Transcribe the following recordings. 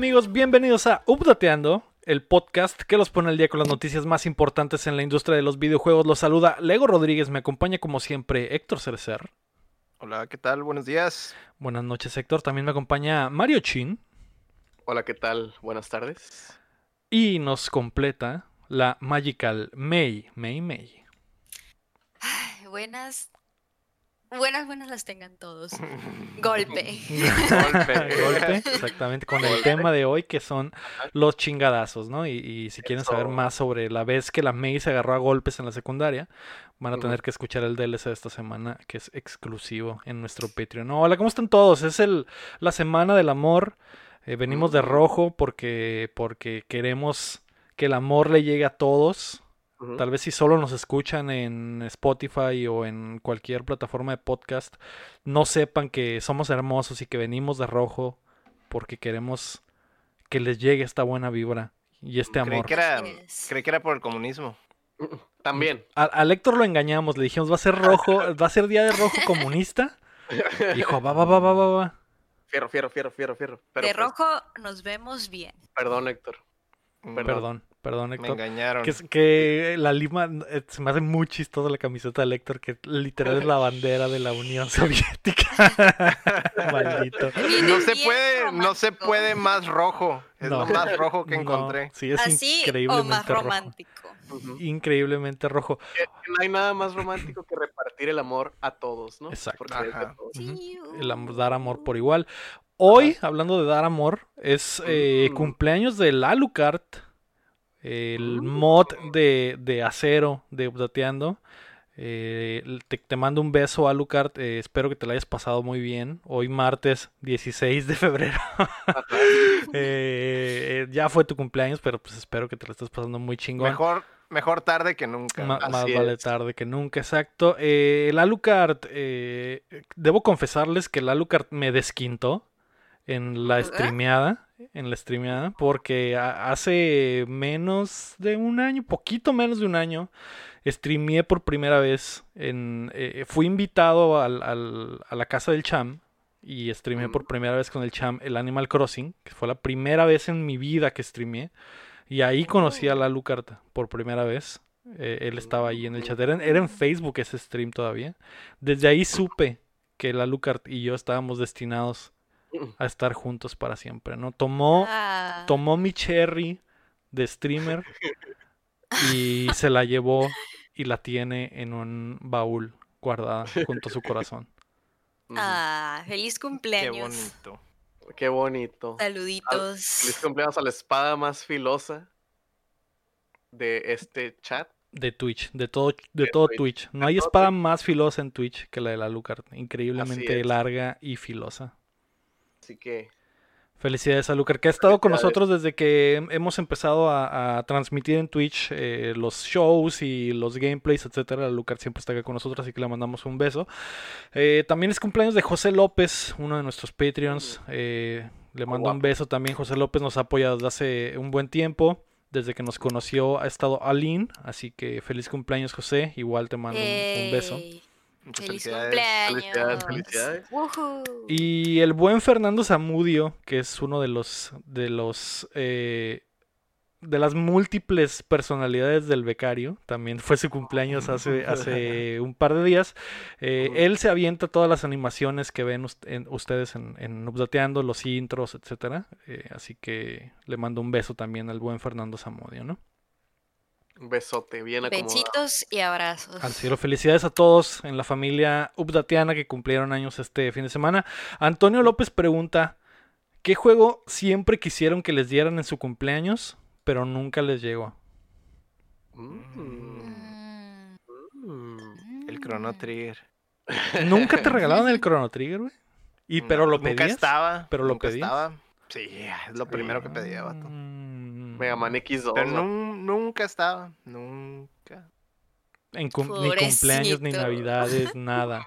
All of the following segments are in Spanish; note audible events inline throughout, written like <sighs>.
¿Qué tal amigos? Bienvenidos a Updateando, el podcast que los pone al día con las noticias más importantes en la industria de los videojuegos. Los saluda Lego Rodríguez, me acompaña como siempre Héctor Cerecer. Hola, ¿qué tal? Buenos días. Buenas noches Héctor, también me acompaña Mario Chin. Hola, ¿qué tal? Buenas tardes. Y nos completa la Magical May, May May. Ay, buenas. Buenas, buenas las tengan todos. <laughs> Golpe. Golpe. <laughs> Golpe, exactamente, con el tema de hoy que son los chingadazos, ¿no? Y, y si quieren saber más sobre la vez que la May se agarró a golpes en la secundaria, van a tener que escuchar el DLC de esta semana, que es exclusivo en nuestro Patreon. No, hola, ¿cómo están todos? Es el, la semana del amor. Eh, venimos de rojo porque, porque queremos que el amor le llegue a todos. Tal vez si solo nos escuchan en Spotify o en cualquier plataforma de podcast, no sepan que somos hermosos y que venimos de rojo porque queremos que les llegue esta buena vibra y este Creí amor. que, era, creí que era por el comunismo. <laughs> También. A, al Héctor lo engañamos, le dijimos va a ser rojo, <laughs> va a ser día de rojo comunista. Dijo, va, va, va, va, va, va. Fierro, fierro, fierro, fierro, fierro. Pero, de pues, rojo nos vemos bien. Perdón, Héctor. Perdón, perdón, Me Héctor. engañaron. Que, es- que la lima, eh, se me hace muy chistosa la camiseta de Héctor, que literal es la bandera de la Unión Soviética. <laughs> Maldito. No se puede, no se puede más rojo. Es No. lo más rojo que No, encontré. sí, es Así o increíblemente más rojo. romántico. Increíblemente rojo. No hay nada más romántico que repartir el amor a todos, ¿no? Exacto. Porque es de Ajá. todos. El uh. amor- dar amor por igual. Hoy, hablando de dar amor, es eh, Mm. cumpleaños del Alucard, el Mm. mod de, de acero de Updateando. Eh, te, te mando un beso, Alucard. eh, espero que te la hayas pasado muy bien. Hoy, martes 16 de febrero. <laughs> Eh, eh, ya fue tu cumpleaños, pero pues espero que te la estés pasando muy chingón. Mejor, mejor tarde que nunca. Ma- Así más vale tarde que nunca, exacto. El Alucard, debo confesarles que el Alucard me desquintó en la ¿Ah? streameada, en la streameada, porque hace menos de un año, poquito menos de un año, streameé por primera vez. En, eh, fui invitado al- al- a la casa del Cham y streameé por primera vez con el Cham el Animal Crossing, que fue la primera vez en mi vida que streameé. Y ahí conocí a la Alucard por primera vez. Eh, él estaba ahí en el chat. Era en, era en Facebook ese stream todavía. Desde ahí supe que la Alucard y yo estábamos destinados a estar juntos para siempre, ¿no? Tomó, Ah, tomó mi cherry de streamer y se la llevó y la tiene en un baúl guardada junto a su corazón. <laughs> Ah, feliz Qué cumpleaños. bonito. Qué bonito. Feliz Saluditos. cumpleaños a la espada más filosa de este chat. De Twitch, de todo, de De todo Twitch, Twitch. No de hay espada Twitch. más filosa en Twitch que la de la Alucard. Increíblemente larga y filosa. Así que Felicidades a Lucar, que ha estado con nosotros desde que hem- hemos empezado a, a transmitir en Twitch eh, los shows y los gameplays, etcétera. Lucar siempre está acá con nosotros, así que le mandamos un beso. Eh, también es cumpleaños de José López, uno de nuestros Patreons. eh, le mando un beso también. José López nos ha apoyado desde hace un buen tiempo. Desde que nos conoció ha estado Aline, así que feliz cumpleaños José. Igual te mando un- un beso. Muchas Feliz felicidades. cumpleaños. Felicidades. Y el buen Fernando Zamudio, que es uno de los de los eh, de las múltiples personalidades del becario, también fue su cumpleaños hace, hace <laughs> un par de días. Eh, él se avienta todas las animaciones que ven ust- en- ustedes en, en Updateando, los intros, etcétera. Eh, así que le mando un beso también al buen Fernando Zamudio, ¿no? Un besote bien acomodado. Besitos y abrazos. Al cielo, felicidades a todos en la familia Updateana que cumplieron años este fin de semana. Antonio López pregunta, ¿qué juego siempre quisieron que les dieran en su cumpleaños, pero nunca les llegó? Mm, Mm, mm. El Chrono. Trigger. <laughs> ¿Nunca te regalaron el Chrono Trigger, güey? ¿Y pero lo Nunca pedías? estaba. ¿Pero lo nunca pedías? estaba. Sí, es lo primero que pedía, vato. Mm, Mega Man X2. Pero ¿no? Nun- nunca estaba. Nunca. en cum- ni cumpleaños, ni navidades, <laughs> nada.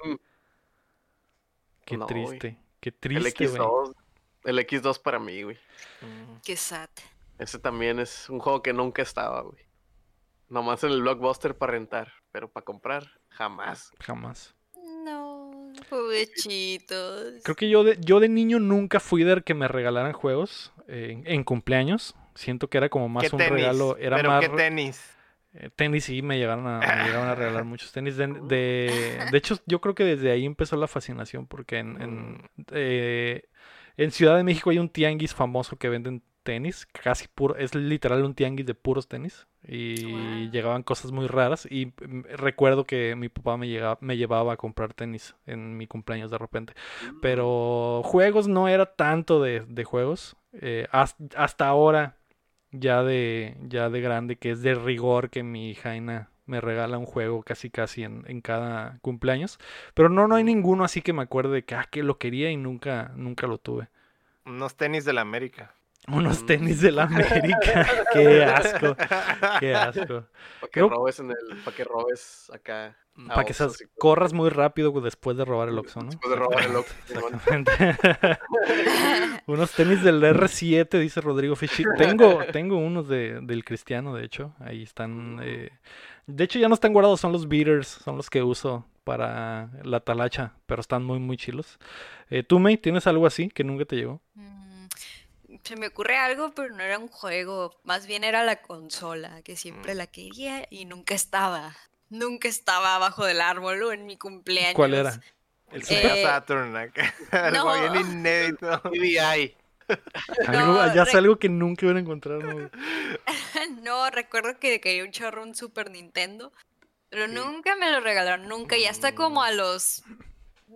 Qué No, triste, qué El triste, güey. X2. El X2 para mí, güey. Mm. Qué sad. Ese también es un juego que nunca estaba, güey. Nomás en el blockbuster para rentar, pero para comprar, jamás. Jamás. No. Pobrecitos. Creo que yo de, yo de niño nunca fui de que me regalaran juegos eh, en, en cumpleaños. Siento que era como más ¿Qué un tenis? regalo. Era ¿Pero más. qué tenis? eh, tenis sí, me llegaron a, me llegaron a regalar <laughs> muchos tenis. De, de, de hecho, yo creo que desde ahí empezó la fascinación. Porque en, en, eh, en Ciudad de México hay un tianguis famoso que venden tenis. Casi puro. Es literal un tianguis de puros tenis. Y Wow. llegaban cosas muy raras. Y mm, recuerdo que mi papá me, llegaba, me llevaba a comprar tenis en mi cumpleaños de repente. Pero juegos no era tanto de, de juegos. Eh, has- hasta ahora, ya de, ya de grande, que es de rigor que mi Jaina me regala un juego casi casi en, en cada cumpleaños. Pero no, no hay ninguno así que me acuerde de que, ah, que lo quería y nunca, nunca lo tuve. Unos tenis de la América. Unos Mm. tenis de la <laughs> América. <laughs> Qué asco, qué asco. Para que Creo- robes en el, para que robes acá. a Para que seas- corras muy rápido después de robar el Oxxo, ¿no? Después de robar el Oxxo, <laughs> unos tenis del R7, dice Rodrigo Fischi. Tengo, tengo unos de, del Cristiano, de hecho. Ahí están. eh, De hecho, ya no están guardados, son los beaters, son los que uso para la talacha, pero están muy, muy chilos. Eh, ¿Tú, May, tienes algo así que nunca te llegó? Mm, Se me ocurre algo, pero no era un juego. Más bien era la consola, que siempre la quería y nunca estaba. Nunca estaba abajo del árbol o en mi cumpleaños. ¿Cuál era? El Eh, Super Saturn acá. <laughs> Algo no. bien inédito. <laughs> PDI. <laughs> Algo, No, ya re- algo que nunca iban a encontrar. ¿no? No, recuerdo que quería un chorro un Super Nintendo, pero nunca me lo regalaron, nunca. Y hasta como a los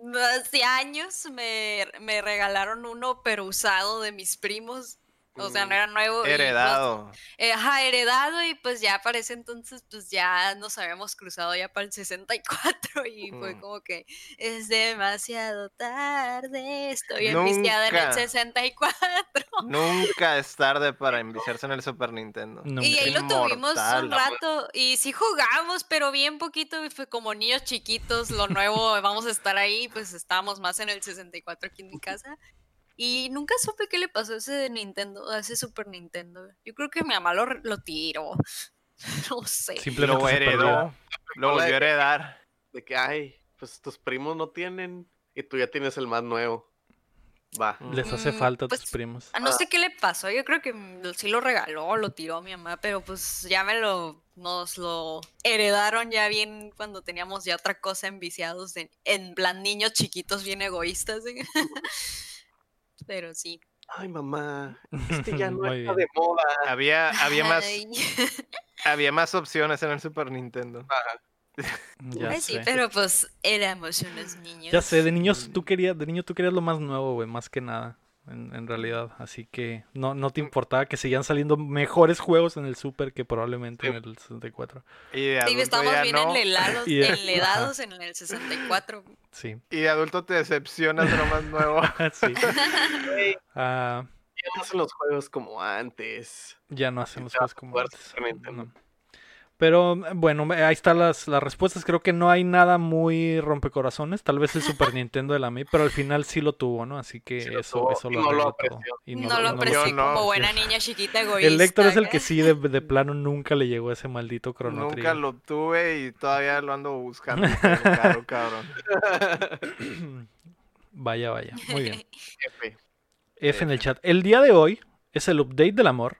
12 años me, me regalaron uno, pero usado de mis primos. O sea, no era nuevo. pues, Heredado. eh, ajá, heredado y pues ya para ese entonces pues ya nos habíamos cruzado ya para el 64 y fue Mm. como que es demasiado tarde, estoy enviciada en el Nunca. 64. <laughs> Nunca es tarde para enviciarse en el Super Nintendo. Nunca. Y ahí lo tuvimos Inmortal. un rato y sí jugamos, pero bien poquito, y fue como niños chiquitos, lo nuevo, vamos a estar ahí, pues estábamos más en el 64 aquí en mi casa. Y nunca supe qué le pasó a ese de Nintendo, a ese Super Nintendo. Yo creo que mi mamá lo, re- lo tiró. <laughs> No sé. Simplemente Lo heredó. Lo volvió a heredar. De que, ay, pues tus primos no tienen y tú ya tienes el más nuevo. Va. Les hace Mm, falta a tus pues, primos. Ah, No sé qué le pasó, yo creo que mm, lo- sí lo regaló, lo tiró mi mamá, pero pues ya me lo, nos lo heredaron ya bien cuando teníamos ya otra cosa enviciados en, en plan niños chiquitos bien egoístas. ¿sí? <laughs> pero sí. Ay, mamá, este ya <laughs> no Muy está bien. de moda. Había, había, más, <laughs> había más opciones en el Super Nintendo. Ya ay, sí, sé. pero pues éramos unos niños. Ya sé, de niños tú querías, de niño tú querías lo más nuevo, güey, más que nada, en, en realidad. Así que no, no te importaba que seguían saliendo mejores juegos en el Super que probablemente en el 64. Y de Sí, adulto estamos ya bien no. <laughs> enledados <laughs> en el 64. Sí, Y de adulto te decepcionas de lo más nuevo. <laughs> sí. Ah, ya no hacen los juegos como antes. ya no hacen los juegos como antes. No. Pero bueno, ahí están las, las respuestas. Creo que no hay nada muy rompecorazones. Tal vez el Super Nintendo de la Mii, pero al final sí lo tuvo, ¿no? Así que Sí lo eso, tuvo, eso lo no lo arregló todo. apreció. Y No, no- lo no. como buena niña chiquita egoísta. <laughs> El Héctor es el que sí, de, de plano, nunca le llegó ese maldito Chrono Nunca Trigger. lo tuve y todavía lo ando buscando. caro, cabrón. <laughs> Vaya, vaya. Muy bien. <laughs> F. F en el chat. El día de hoy es el update del amor.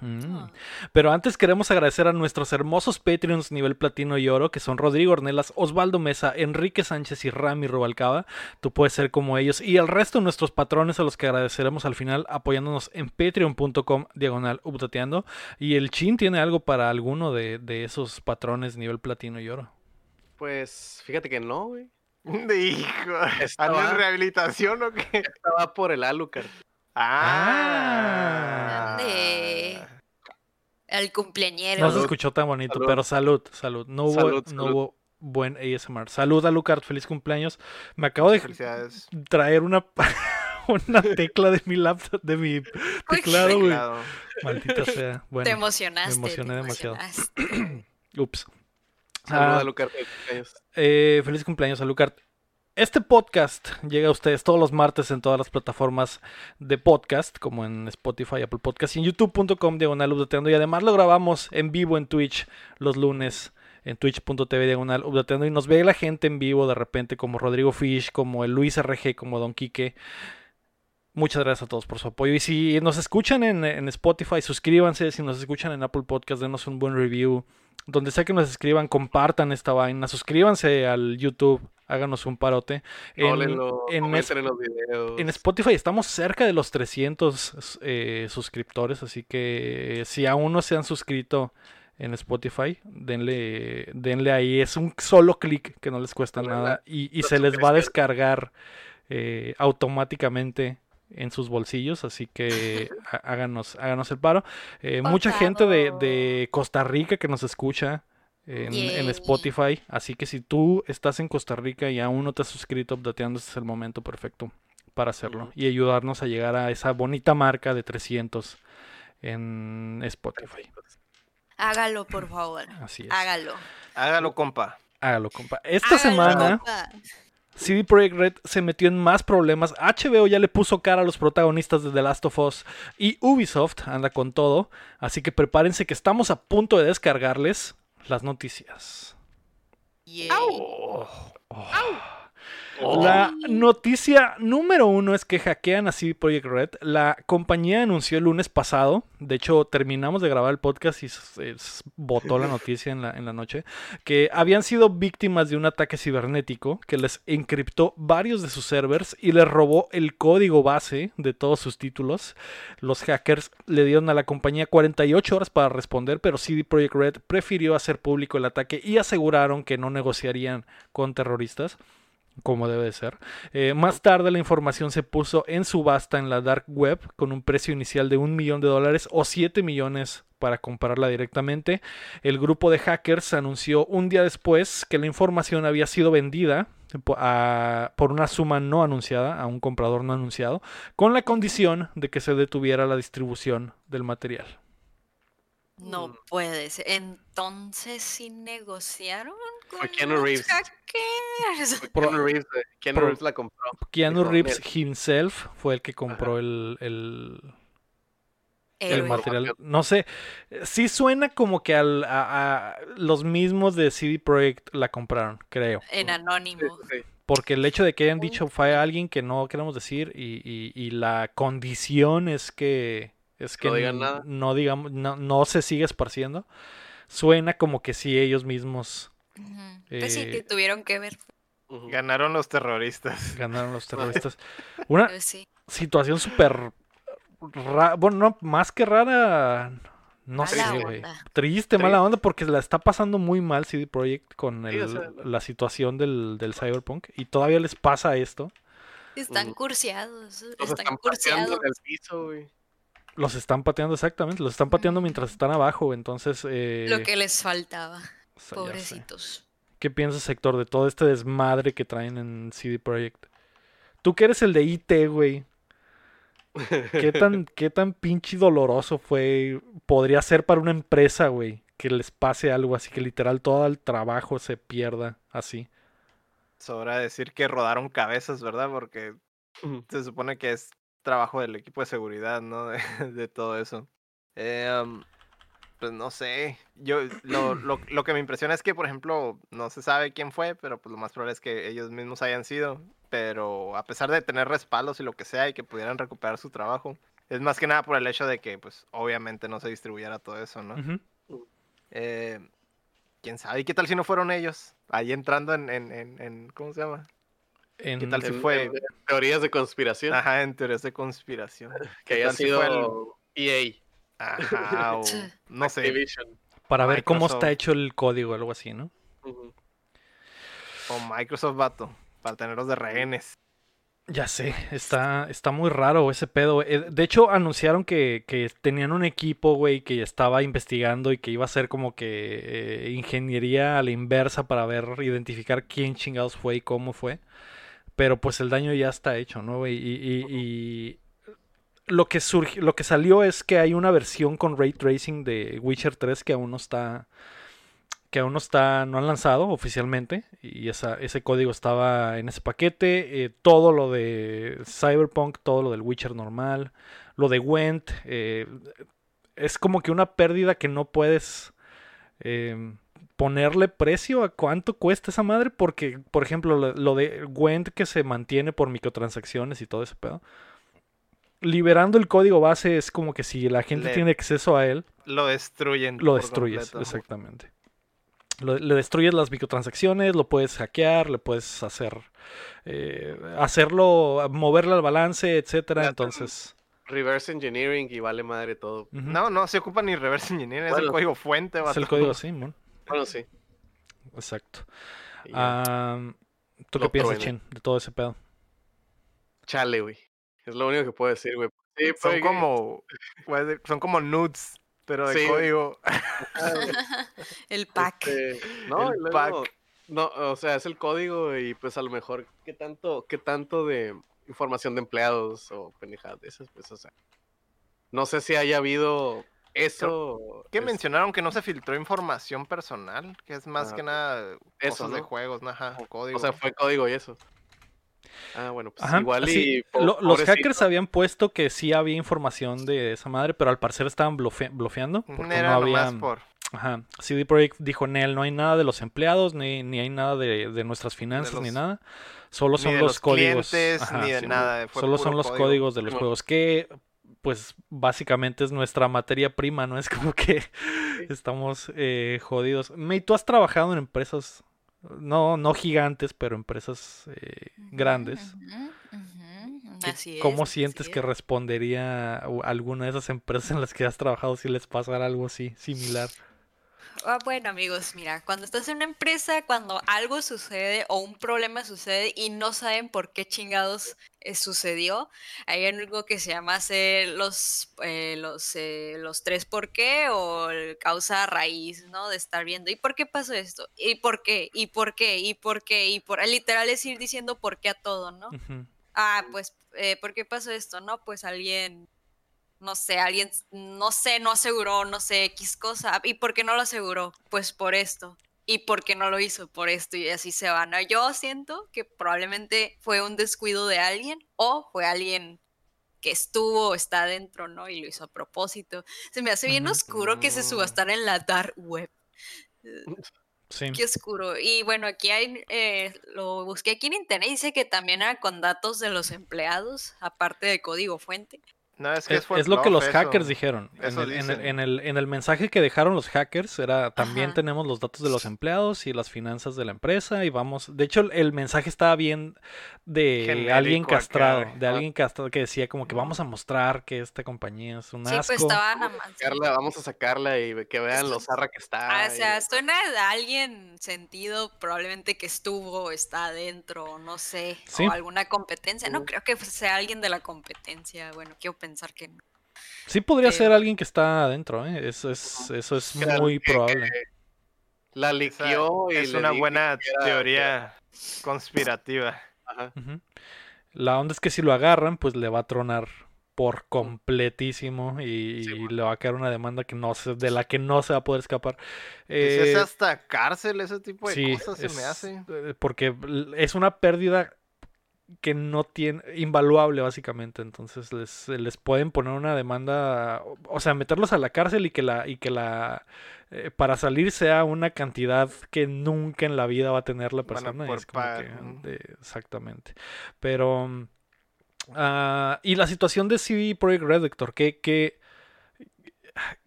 Mm. Ah. Pero antes queremos agradecer a nuestros hermosos Patreons nivel platino y oro, que son Rodrigo Ornelas, Osvaldo Mesa, Enrique Sánchez y Rami Rubalcaba. Tú puedes ser como ellos. Y al resto de nuestros patrones a los que agradeceremos al final apoyándonos en patreon.com diagonal updateando. Y el Chin tiene algo para alguno de, de esos patrones nivel platino y oro. Pues fíjate que no, güey. <laughs> Hijo. Estaba- ¿Ando en rehabilitación o qué? Estaba por el Alucard. Ah. Grande. El cumpleañero. No se Salud. escuchó tan bonito, Salud. pero salud, salud. No hubo, Salud, no salud. hubo buen ASMR. Salud a Lucard, feliz cumpleaños. Me acabo de traer una, <laughs> una tecla de mi laptop, de mi teclado, güey. Maldita sea. te emocionaste. emocioné te demasiado. emocionaste. <clears throat> ups. Saluda Ah, a Alucard. feliz cumpleaños. eh, feliz cumpleaños a Lucard. Este podcast llega a ustedes todos los martes en todas las plataformas de podcast, como en Spotify, Apple Podcast y en youtube.com diagonal updateando. Y además lo grabamos en vivo en Twitch los lunes en twitch.tv diagonal updateando y nos ve la gente en vivo de repente como Rodrigo Fish, como el Luis RG, como Don Quique. Muchas gracias a todos por su apoyo. Y si nos escuchan en, en Spotify, suscríbanse. Si nos escuchan en Apple Podcast, denos un buen review. Donde sea que nos escriban, compartan esta vaina. Suscríbanse al YouTube. Háganos un parote. En, los videos. en Spotify estamos cerca de los 300 eh, suscriptores. Así que si aún no se han suscrito en Spotify, denle, denle ahí. Es un solo clic que no les cuesta nada. Y, se les va a descargar eh, automáticamente en sus bolsillos, así que <laughs> há- háganos, háganos el paro. Eh, mucha gente de, de Costa Rica que nos escucha en. Spotify, así que si tú estás en Costa Rica y aún no te has suscrito Updateando, este es el momento perfecto para hacerlo y ayudarnos a llegar a esa bonita marca de 300 en Spotify. Hágalo, por favor. Así es. Hágalo. Hágalo, compa. Hágalo, compa. Esta Hágalo, semana compa. CD Projekt Red se metió en más problemas. HBO ya le puso cara a los protagonistas de The Last of Us y Ubisoft anda con todo. Así que prepárense que estamos a punto de descargarles las noticias. Yay. La noticia número uno es que hackean a CD Projekt Red. La compañía anunció el lunes pasado. De hecho, terminamos de grabar el podcast y se botó la noticia en la, en la noche. Que habían sido víctimas de un ataque cibernético que les encriptó varios de sus servers y les robó el código base de todos sus títulos. Los hackers le dieron a la compañía 48 horas para responder, pero CD Projekt Red prefirió hacer público el ataque y aseguraron que no negociarían con terroristas como debe de ser. Eh, más tarde la información se puso en subasta en la dark web con un precio inicial de un millón de dólares o 7 millones para comprarla directamente. El grupo de hackers anunció un día después que la información había sido vendida por una suma no anunciada a un comprador no anunciado con la condición de que se detuviera la distribución del material. No puede ser. Entonces, ¿sí negociaron Fue Keanu Reeves. Fue Keanu Reeves, eh, Keanu Reeves la compró. Keanu Reeves himself fue el que compró el- el, el material. No sé, sí suena como que al, a, a- los mismos de CD Projekt la compraron, creo. En anónimo. Porque el hecho de que hayan dicho fue a alguien que no queremos decir y, y- y la condición es que es que No digan nada. no digamos no, no se sigue esparciendo. Suena como que sí ellos mismos Ujú. Pues sí, Eh, que tuvieron que ver. Ganaron los terroristas. <laughs> ganaron los <laughs> terroristas. Una Pues sí. situación súper rara, bueno, no, más que rara, no Mala sé, güey. Triste, mala onda, porque la está pasando muy mal CD Projekt con Sí, el- o sea, la situación del, del Cyberpunk y todavía les pasa esto. Están Ujú. cursiados. Los Están están pateando cursiados. en el piso, güey. Los están pateando exactamente, los están pateando mientras están abajo, entonces... eh, Lo que les faltaba. O sea. Pobrecitos. ¿Qué piensas, Héctor, de todo este desmadre que traen en CD Projekt? Tú que eres el de IT, güey. ¿Qué <laughs> tan, qué tan pinche doloroso fue, podría ser para una empresa, güey, que les pase algo así, que literal todo el trabajo se pierda así? Sobra decir que rodaron cabezas, ¿verdad? Porque se supone que es trabajo del equipo de seguridad, ¿no? <laughs> De, de todo eso. Eh, pues no sé. Yo lo, lo, lo que me impresiona es que, por ejemplo, no se sabe quién fue, pero pues lo más probable es que ellos mismos hayan sido. Pero a pesar de tener respaldos y lo que sea y que pudieran recuperar su trabajo, es más que nada por el hecho de que, pues, obviamente no se distribuyera todo eso, ¿no? Ujú. Eh, ¿Quién sabe? ¿Y qué tal si no fueron ellos? Ahí entrando en, en, en, en- ¿cómo se llama? En- tal si En- fue? en Teorías de conspiración. Ajá, en teorías de conspiración. <laughs> que ¿qué haya tal si sido EA. Ajá, <laughs> o no sé. Activision. para ver cómo está hecho el código o algo así, ¿no? O Microsoft Vato, para tenerlos de rehenes. Ya sé, está, está muy raro ese pedo. eh, De hecho, anunciaron que, que tenían un equipo, güey, que estaba investigando y que iba a ser como que eh, ingeniería a la inversa para ver, identificar quién chingados fue y cómo fue. Pero pues el daño ya está hecho, ¿no, güey? Y, y- y lo que surgi- lo que salió es que hay una versión con ray tracing de Witcher 3 que aún no está que aún no está, no han lanzado oficialmente y ese código estaba en ese paquete, eh, todo lo de Cyberpunk, todo lo del Witcher normal, lo de Went, eh, es como que una pérdida que no puedes eh, ponerle precio a cuánto cuesta esa madre, porque, por ejemplo, lo, lo de Gwent que se mantiene por microtransacciones y todo ese pedo. Liberando el código base es como que si la gente Le- tiene acceso a él, Lo destruyen. lo destruyes, completo. exactamente. Lo- le destruyes las microtransacciones, lo puedes hackear, le puedes hacer, eh, hacerlo, moverle al balance, etcétera. Entonces, Reverse engineering y vale madre todo. No, no se ocupa ni reverse engineering, es el código fuente. es vato. el código Simon. Bueno, sí. Exacto. Ah, ¿Tú qué Lo piensas, truenan. Chin, de todo ese pedo? Chale, güey. Es lo único que puedo decir, güey. Sí, Son como, son como nudes, pero de Sí. código. <laughs> <laughs> El pack. Este, no, El luego- pack. no, o sea, es el código y pues a lo mejor qué tanto, qué tanto de información de empleados o pendejadas de esas, pues, o sea, no sé si haya habido eso. Que es- mencionaron que no se filtró información personal, que es más Ah, que nada Eso, cosas de juegos, ¿no? Ajá, código. O sea, fue código y eso. Ah, bueno, pues Ajá, igual y po- lo- los hackers habían puesto que sí había información de esa madre, pero al parecer estaban blofe- blofeando. Ujú, Porque Era no nomás había. por Ajá. CD Projekt dijo en él, no hay nada de los empleados, ni, ni hay nada de, de nuestras finanzas, ni los- nada. Solo ni son de los, los códigos. clientes, Ajá, ni de sí, nada. fue Solo son los código. códigos de los juegos que, pues, básicamente es nuestra materia prima, ¿no? Es como que estamos eh, jodidos. May, tú has trabajado en empresas, no, no gigantes, pero empresas eh, grandes. Ujú, ujú, ¿Qué- Así es. ¿Cómo así sientes que es. respondería alguna de esas empresas en las que has trabajado si les pasara algo así, similar? Ah, bueno, amigos, mira, cuando estás en una empresa, cuando algo sucede o un problema sucede y no saben por qué chingados eh, sucedió, hay algo que se llama hacer los, eh, los, eh, los tres por qué o el causa raíz, ¿no? De estar viendo, ¿y por qué pasó esto? ¿Y por qué? ¿Y por qué? ¿Y por qué? Y por literal es ir diciendo por qué a todo, ¿no? Ah, pues, eh, ¿por qué pasó esto? No, pues alguien, no sé, alguien, no sé, no aseguró, no sé, X cosa. ¿Y por qué no lo aseguró? Pues por esto. ¿Y por qué no lo hizo? Por esto y así se va. ¿no? Yo siento que probablemente fue un descuido de alguien o fue alguien que estuvo o está adentro, ¿no? Y lo hizo a propósito. Se me hace bien oscuro que se Mm. subastara en la dark web. Sí. Qué oscuro. Y bueno, aquí hay, eh, lo busqué aquí en internet, dice que también era con datos de los empleados, aparte del código fuente. No, es que Es, fue es lo que los eso. hackers dijeron. En Eso el, en, el, en el- en el mensaje que dejaron los hackers era también Ajá. tenemos los datos de los empleados y las finanzas de la empresa y vamos. De hecho, el, mensaje estaba bien de Genérico alguien acá, castrado, güey. de alguien castrado que decía como que vamos a mostrar que esta compañía es un Sí, asco. pues estaban a. Sacarla, vamos a sacarla y que vean lo zarra que está. Ah, o sea, esto no es de alguien sentido, probablemente que estuvo, está adentro, no sé, Sí. o alguna competencia. No creo que sea alguien de la competencia. Bueno, quiero pensar que no. Sí podría ser alguien que está adentro, ¿eh? Eso es, eso es muy que- probable. La y es le una buena que era- teoría conspirativa. Ajá. La onda es que si lo agarran, pues le va a tronar por completísimo y, Sí, y le va a caer una demanda que no se, de la que no se va a poder escapar. Pues es Eh, hasta cárcel ese tipo de sí, cosas se me es- hace. eh, porque es una pérdida que no tiene, invaluable básicamente, entonces les, les pueden poner una demanda, o- sea, meterlos a la cárcel y que la, y que la, eh, para salir sea una cantidad que nunca en la vida va a tener la persona, poder es como pagar, que, ujú. de- exactamente, pero, ah, y la situación de CD Projekt Red, Héctor, que, que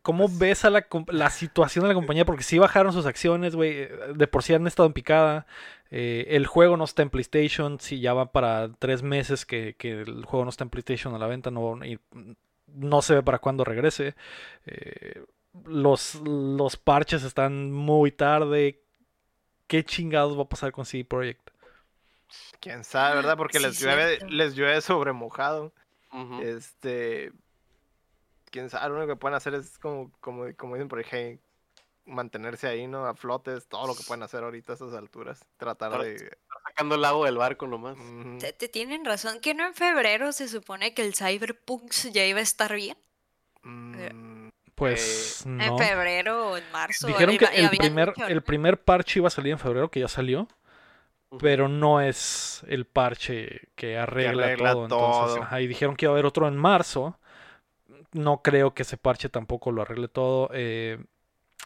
¿Cómo Pues ves a la, situación de la compañía? Porque sí bajaron sus acciones, güey. eh, De por sí han estado en picada. eh, el juego no está en PlayStation. Sí, ya va para tres meses que, que el juego no está en PlayStation a la venta. No, y no se ve para cuándo regrese. eh, los, los parches están muy tarde. ¿Qué chingados va a pasar con CD Projekt? Quién sabe, ¿verdad? Porque Sí, les llueve, les llueve sobre mojado. Este. Quién sabe, lo único que pueden hacer es como, como, como dicen por ahí, mantenerse ahí, ¿no? A flote es todo lo que pueden hacer ahorita a estas alturas. Tratar Ahora de. Sacando el agua del barco nomás. Ujú. Te, te tienen razón que no en febrero se supone que el Cyberpunk ya iba a estar bien. Mm, Pues no. En febrero o en marzo. Dijeron que el primer, dicho, el primer parche iba a salir en febrero, que ya salió. Pero no es el parche que arregla, arregla todo. Entonces, todo. ajá, y dijeron que iba a haber otro en marzo. No creo que ese parche tampoco lo arregle todo. eh,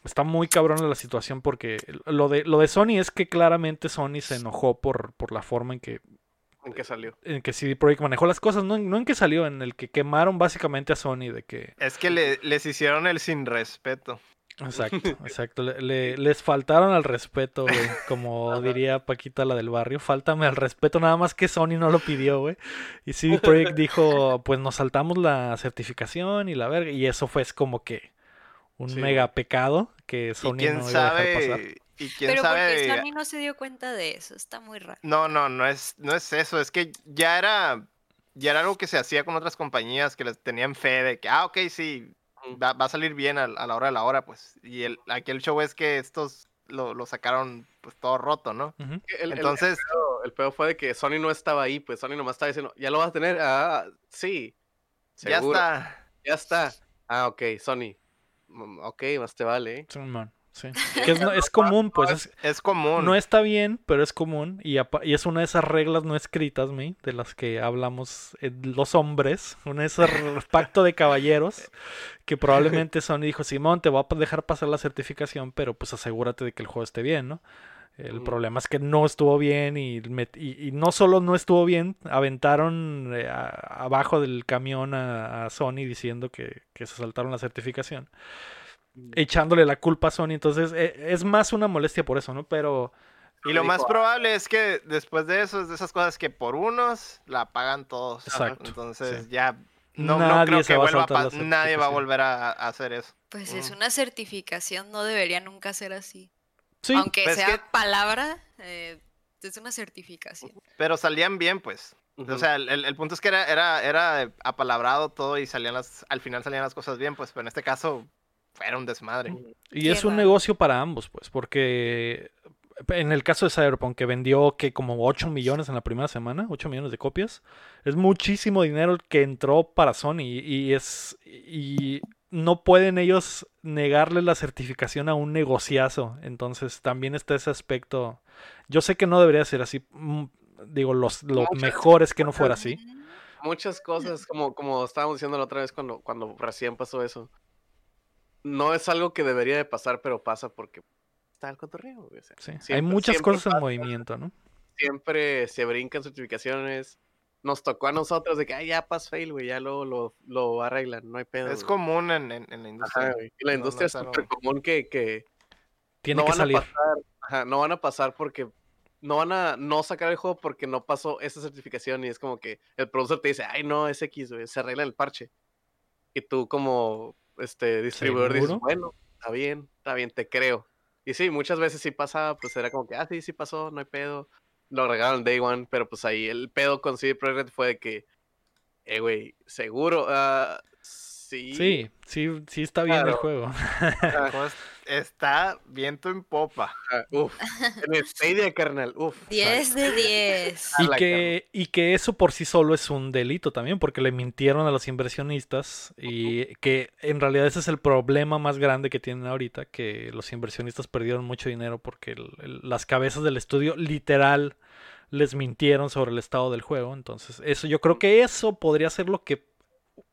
está muy cabrón la situación porque lo de, lo de Sony es que claramente Sony se enojó por, por la forma en que, ¿En qué salió? en que CD Projekt manejó las cosas, no, en- no en que salió, en el que quemaron básicamente a Sony de que... Es que le- les hicieron el sin respeto. Exacto, <laughs> exacto. le- le- les faltaron al respeto, güey. Como diría Paquita la del barrio. Fáltame al respeto, nada más que Sony no lo pidió, güey. Y CD Projekt <laughs> dijo, pues nos saltamos la certificación y la verga. Y eso fue es como que un Sí. mega pecado que Y Sony quién no iba a dejar pasar. sabe. Y quién Pero porque sabe. Sony no se dio cuenta de eso, está muy raro. No, no, no es, no es eso. Es que ya era. Ya era algo que se hacía con otras compañías que les tenían fe de que, ah, ok, sí. Va, va a salir bien a, a la hora de la hora, pues. Y el, aquí el show es que estos lo, lo sacaron pues todo roto, ¿no? El, el- Entonces, el pedo, el pedo fue de que Sony no estaba ahí, pues Sony nomás estaba diciendo, ¿ya lo vas a tener? Ah, sí. ya seguro, está. Ya está. Ah, ok, Sony. Mm, Ok, más te vale. ¿eh? Simón, sí. <laughs> Que es, común, pues. es- Es común. no está bien, pero es común. Y, es una de esas reglas no escritas, ¿me? De las que hablamos eh, los hombres. Una de esas r- <laughs> pacto de caballeros. Que <laughs> probablemente Sony dijo, Simón, te voy a dejar pasar la certificación, pero pues asegúrate de que el juego esté bien, ¿no? El Mm. problema es que no estuvo bien y, met- y, y no solo no estuvo bien, aventaron eh, a- abajo del camión a, a Sony diciendo que, que se saltaron la certificación echándole la culpa a Sony. Entonces, e- es más una molestia por eso, ¿no? Pero Y lo más probable es que después de eso es de esas cosas que por unos la pagan todos. Exacto, Entonces sí. ya no, no Nadie creo se que va a vuelva a saltar la pa- nadie va a certificación. volver a, a hacer eso. Pues es Mm. una certificación, no debería nunca ser así. sí, Aunque pues sea que- palabra, eh, es una certificación. Pero salían bien, pues. O sea, el, el- el punto es que era, era, era apalabrado todo y salían las, al final salían las cosas bien, pues, pero en este caso era un desmadre. y Qué es un negocio para ambos, pues, porque en el caso de Cyberpunk, que vendió que como 8 millones en la primera semana, 8 millones de copias, es muchísimo dinero el que entró para Sony y es y no pueden ellos negarle la certificación a un negociazo, entonces también está ese aspecto. Yo sé que no debería ser así, mm, digo, los, lo Muchas mejor es que no fuera así. Muchas cosas, como, como estábamos diciendo la otra vez cuando, cuando recién pasó eso. No es algo que debería de pasar, pero pasa porque está el cotorreo. o sea, Sí, Hay muchas cosas en movimiento, ¿no? Siempre se brincan certificaciones. Nos tocó a nosotros de que, ay, ya pas fail, güey, ya lo, lo, lo arreglan, no hay pedo. Es güey". común en, en- en la industria. Ajá, la No, no industria es súper común que, que Tiene no que van salir. a pasar, ajá, no van a pasar porque no van a no sacar el juego porque no pasó esa certificación y es como que el productor te dice, ay no, es X, güey, se arregla el parche. Y tú como este distribuidor dices, ¿Seguro? bueno, está bien, está bien, te creo. Y sí, muchas veces sí pasaba, pues era como que, ah, sí, sí pasó, no hay pedo. Lo regalaron Day One, pero pues ahí el pedo con CD Projekt fue de que, eh, güey, seguro, ah, sí. Sí, sí, sí está bien el juego. Ah, está viento en popa. ah, uf, en el Stadia, carnal, uf. 10 de 10. A Y que, y que eso por sí solo es un delito también, porque le mintieron a los inversionistas y que en realidad ese es el problema más grande que tienen ahorita, que los inversionistas perdieron mucho dinero porque el- el- las cabezas del estudio literal les mintieron sobre el estado del juego. Entonces, eso yo creo que eso podría ser lo que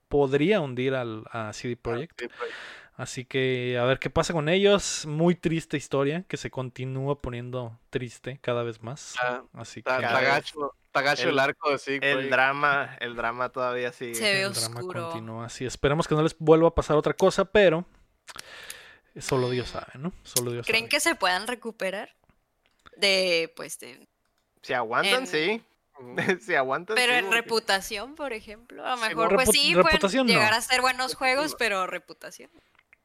podría hundir al, a CD Projekt. Sí, pues, Así que a ver qué pasa con ellos. Muy triste historia que se continúa poniendo triste cada vez más. Ah, Así que está Cada vez gacho, está gacho el, el- arco Sig El drama, el drama todavía sigue. Se ve el drama oscuro. continúa así. Esperemos que no les vuelva a pasar otra cosa, pero solo Dios sabe, ¿no? Solo Dios ¿Creen sabe. que se puedan recuperar? De, pues, de... Si aguantan, En- sí. <laughs> Si aguantan, Pero sí, en porque- reputación, por ejemplo. A lo Sí, mejor, pues sí, pueden no. llegar a ser buenos juegos, pero reputación.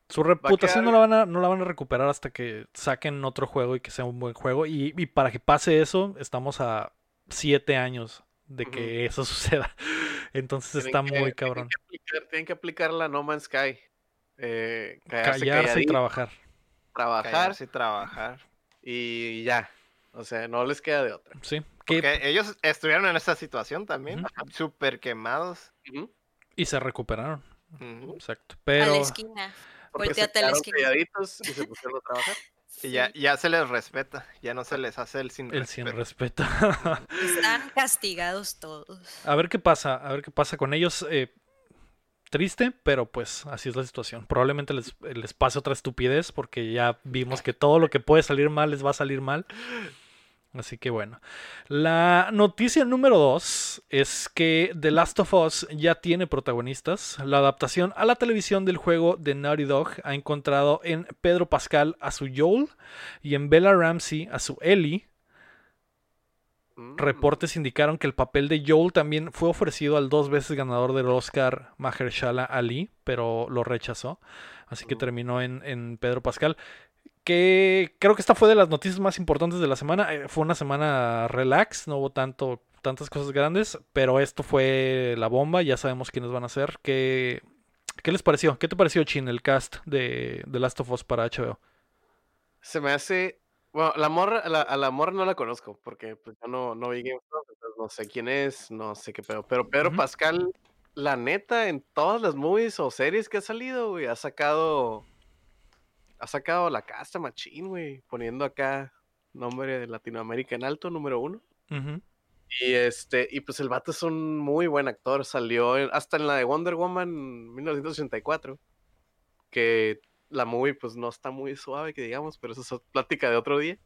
Su reputación no la, van a, no la van a recuperar hasta que saquen otro juego y que sea un buen juego. Y, y para que pase eso, estamos a siete años de que eso <laughs> suceda. Entonces Tienen está que- muy tienen cabrón. que aplicar- Tienen que aplicar la No Man's Sky. Eh, callarse, Callarse y trabajar. trabajar callarse y trabajar. y ya. O sea, no les queda de otra. Sí. Que- Porque ellos estuvieron en esa situación también. Súper quemados. Y se recuperaron. Exacto. A Pero la esquina. Porque se quedaron calladitos y se <laughs> pusieron a trabajar. Y ya, ya se les respeta. Ya no se les hace el sin el sin respeto. respeto. <laughs> <laughs> Están castigados todos. A ver qué pasa, a ver qué pasa con ellos. eh, triste, pero pues así es la situación. Probablemente les, les pase otra estupidez porque ya vimos que todo lo que puede salir mal les va a salir mal. Así que bueno. La noticia número 2 es que The Last of Us ya tiene protagonistas. La adaptación a la televisión del juego de Naughty Dog ha encontrado en Pedro Pascal a su Joel y en Bella Ramsey a su Ellie. Mm. Reportes indicaron que el papel de Joel también fue ofrecido al dos veces ganador del Oscar Mahershala Ali, pero lo rechazó. Así que Mm. terminó en, en Pedro Pascal. Que creo que esta fue de las noticias más importantes de la semana. Eh, Fue una semana relax, no hubo tanto, tantas cosas grandes, pero esto fue la bomba. Ya sabemos quiénes van a ser. ¿Qué, qué les pareció? ¿Qué te pareció, Chin, el cast de The Last of Us para HBO? Se me hace. Bueno, la morra, la, a la morra no la conozco, porque pues yo no, no vi Game of Thrones, entonces no sé quién es, no sé qué pedo. Pero Pedro. Pascal, la neta, en todas las movies o series que ha salido, güey, ha sacado. Ha sacado la casta machín, güey. Poniendo acá nombre de Latinoamérica en alto, número uno. Y este, y pues el vato es un muy buen actor. Salió en- hasta en la de Wonder Woman 1984. Que la movie, pues no está muy suave, que digamos, pero eso es plática de otro día.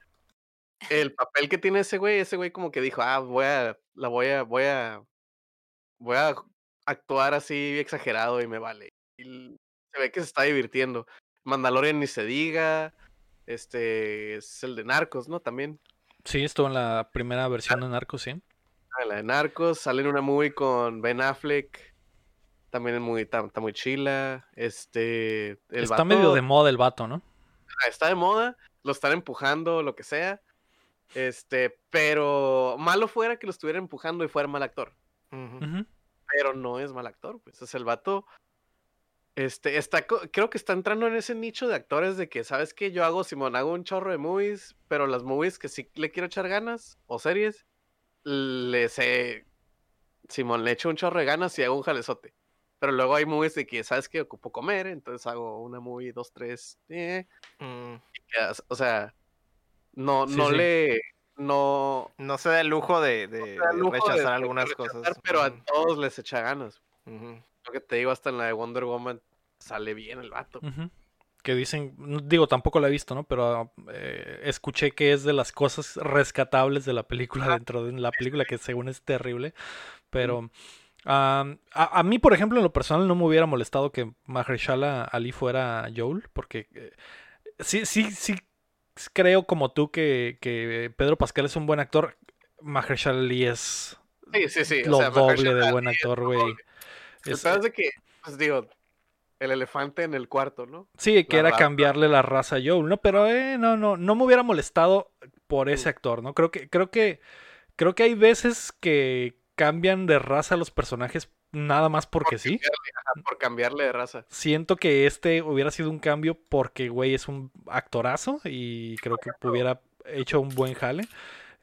El papel que tiene ese güey, ese güey como que dijo, ah, voy a, la voy a, voy a, voy a actuar así exagerado y me vale. Y se ve que se está divirtiendo. Mandalorian ni se diga. Este es el de Narcos, ¿no? También. Sí, estuvo en la primera versión de Narcos, sí. Ah, la de Narcos, sale en una movie con Ben Affleck. También es muy, está, está muy chila. Este. El Está vato- medio de moda el vato, ¿no? ah, Está de moda. Lo están empujando, lo que sea. Este, pero malo fuera que lo estuviera empujando y fuera mal actor. Pero no es mal actor, pues. Es el vato. Este, está, creo que está entrando en ese nicho de actores de que, ¿sabes qué? Yo hago, Simón, hago un chorro de movies, pero las movies que sí le quiero echar ganas, o series, le sé, Simón, le echo un chorro de ganas y hago un jalezote. Pero luego hay movies de que, ¿sabes qué? Ocupo comer, entonces hago una movie, dos, tres, eh, Mm, o sea, no, Sí, no sí. le, no, No se da el lujo de, no lujo rechazar de algunas rechazar, cosas. Pero a todos les echa ganas. Que te digo, hasta en la de Wonder Woman sale bien el vato. Que dicen, digo, tampoco la he visto, ¿no? Pero eh, escuché que es de las cosas rescatables de la película dentro de la película, que según es terrible. Pero am, a, a mí, por ejemplo, en lo personal no me hubiera molestado que Mahershala Ali fuera Joel, porque eh, sí, sí, sí creo como tú que, que Pedro Pascal es un buen actor. Mahershala Ali es Sí, sí, sí. o lo sea, doble de buen actor, güey. El Es- pedo es de que, pues digo, el elefante en el cuarto, ¿no? Sí, que La era raza. cambiarle la raza a Joel, ¿no? Pero eh, no, no, no me hubiera molestado por ese Mm. actor, ¿no? Creo que, creo que, creo que hay veces que cambian de raza a los personajes nada más porque sí. Por cambiarle de raza. Siento que este hubiera sido un cambio porque, güey, es un actorazo y creo que hubiera hecho un buen jale.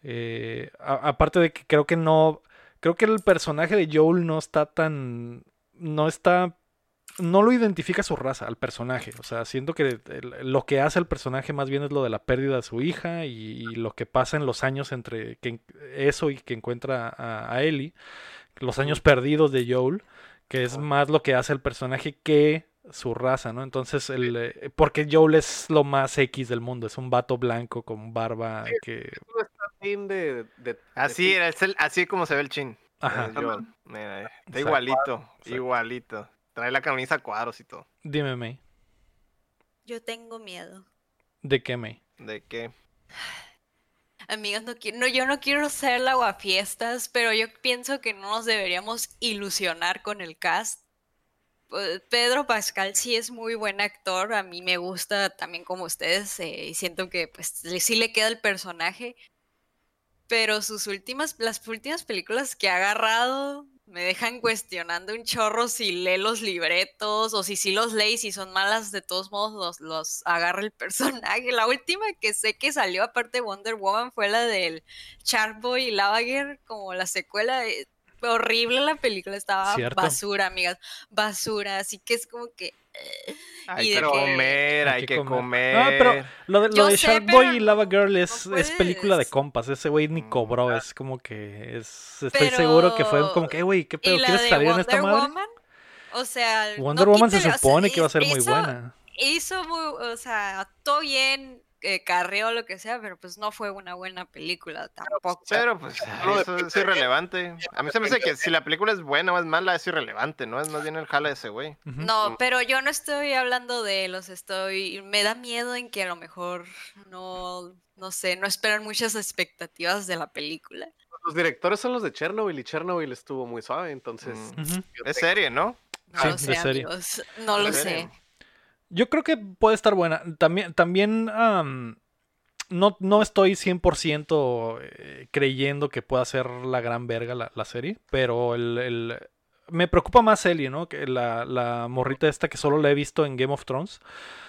Eh, a- aparte de que creo que no, creo que el personaje de Joel no está tan, no está, no lo identifica su raza al personaje. O sea, siento que lo que hace el personaje más bien es lo de la pérdida de su hija y, y lo que pasa en los años entre que, eso y que encuentra a, a Ellie, los años perdidos de Joel, que es más lo que hace el personaje que su raza, ¿no? Entonces, el, eh, porque Joel es lo más X del mundo, es un vato blanco con barba que... bien de, de- de Así, ti. es el, así como se ve el chin. Ajá. Eh, yo- mira, está Exacto. igualito, igualito. Trae la camisa a cuadros y todo. Dime, May, Yo tengo miedo. ¿de qué, May? ¿De qué? <sighs> Amigas, no quiero, no, yo no quiero ser la aguafiestas, pero yo pienso que no nos deberíamos ilusionar con el cast. Pedro Pascal sí es muy buen actor, a mí me gusta también como ustedes, eh, y siento que pues sí le queda el personaje, pero sus últimas, las últimas películas que ha agarrado me dejan cuestionando un chorro si lee los libretos o si sí los lee y si son malas, de todos modos los, los agarra el <laughs> personaje. La última que sé que salió aparte de Wonder Woman fue la del Sharkboy y Lavager, como la secuela. eh, horrible la película, estaba Cierto. basura, amigas, basura, así que es como que... Hay que comer, hay, que comer. No, pero lo de, lo de sé, pero y Lava Girl es, no es película de compas. Ese güey ni Mm, cobró. ah. Es como que es. Estoy seguro que fue como que, "Eh, güey, ¿qué pedo? ¿Quieres salir en esta Wonder madre? Woman, O sea, Wonder no Woman se quítale, o sea, supone que va a ser muy buena. Hizo muy, o sea, actuó bien, eh, carreó lo que sea, pero pues no fue una buena película tampoco. Pero pues <laughs> <laughs> eso es irrelevante. A mí se me hace que si la película es buena o es mala es irrelevante, ¿no? Es más bien el jala de ese güey. No, pero yo no estoy hablando de los, estoy, me da miedo en que a lo mejor no, no sé, no esperan muchas expectativas de la película. Los directores son los de Chernobyl y Chernobyl estuvo muy suave, entonces. Mm. Es serie, ¿no? No Sí, lo de sé, amigos, no lo sé. Yo creo que puede estar buena. También, también am, no, no estoy 100% eh, creyendo que pueda ser la gran verga la, la serie, pero el, el- me preocupa más Ellie, ¿no? Que la, la morrita esta que solo la he visto en Game of Thrones.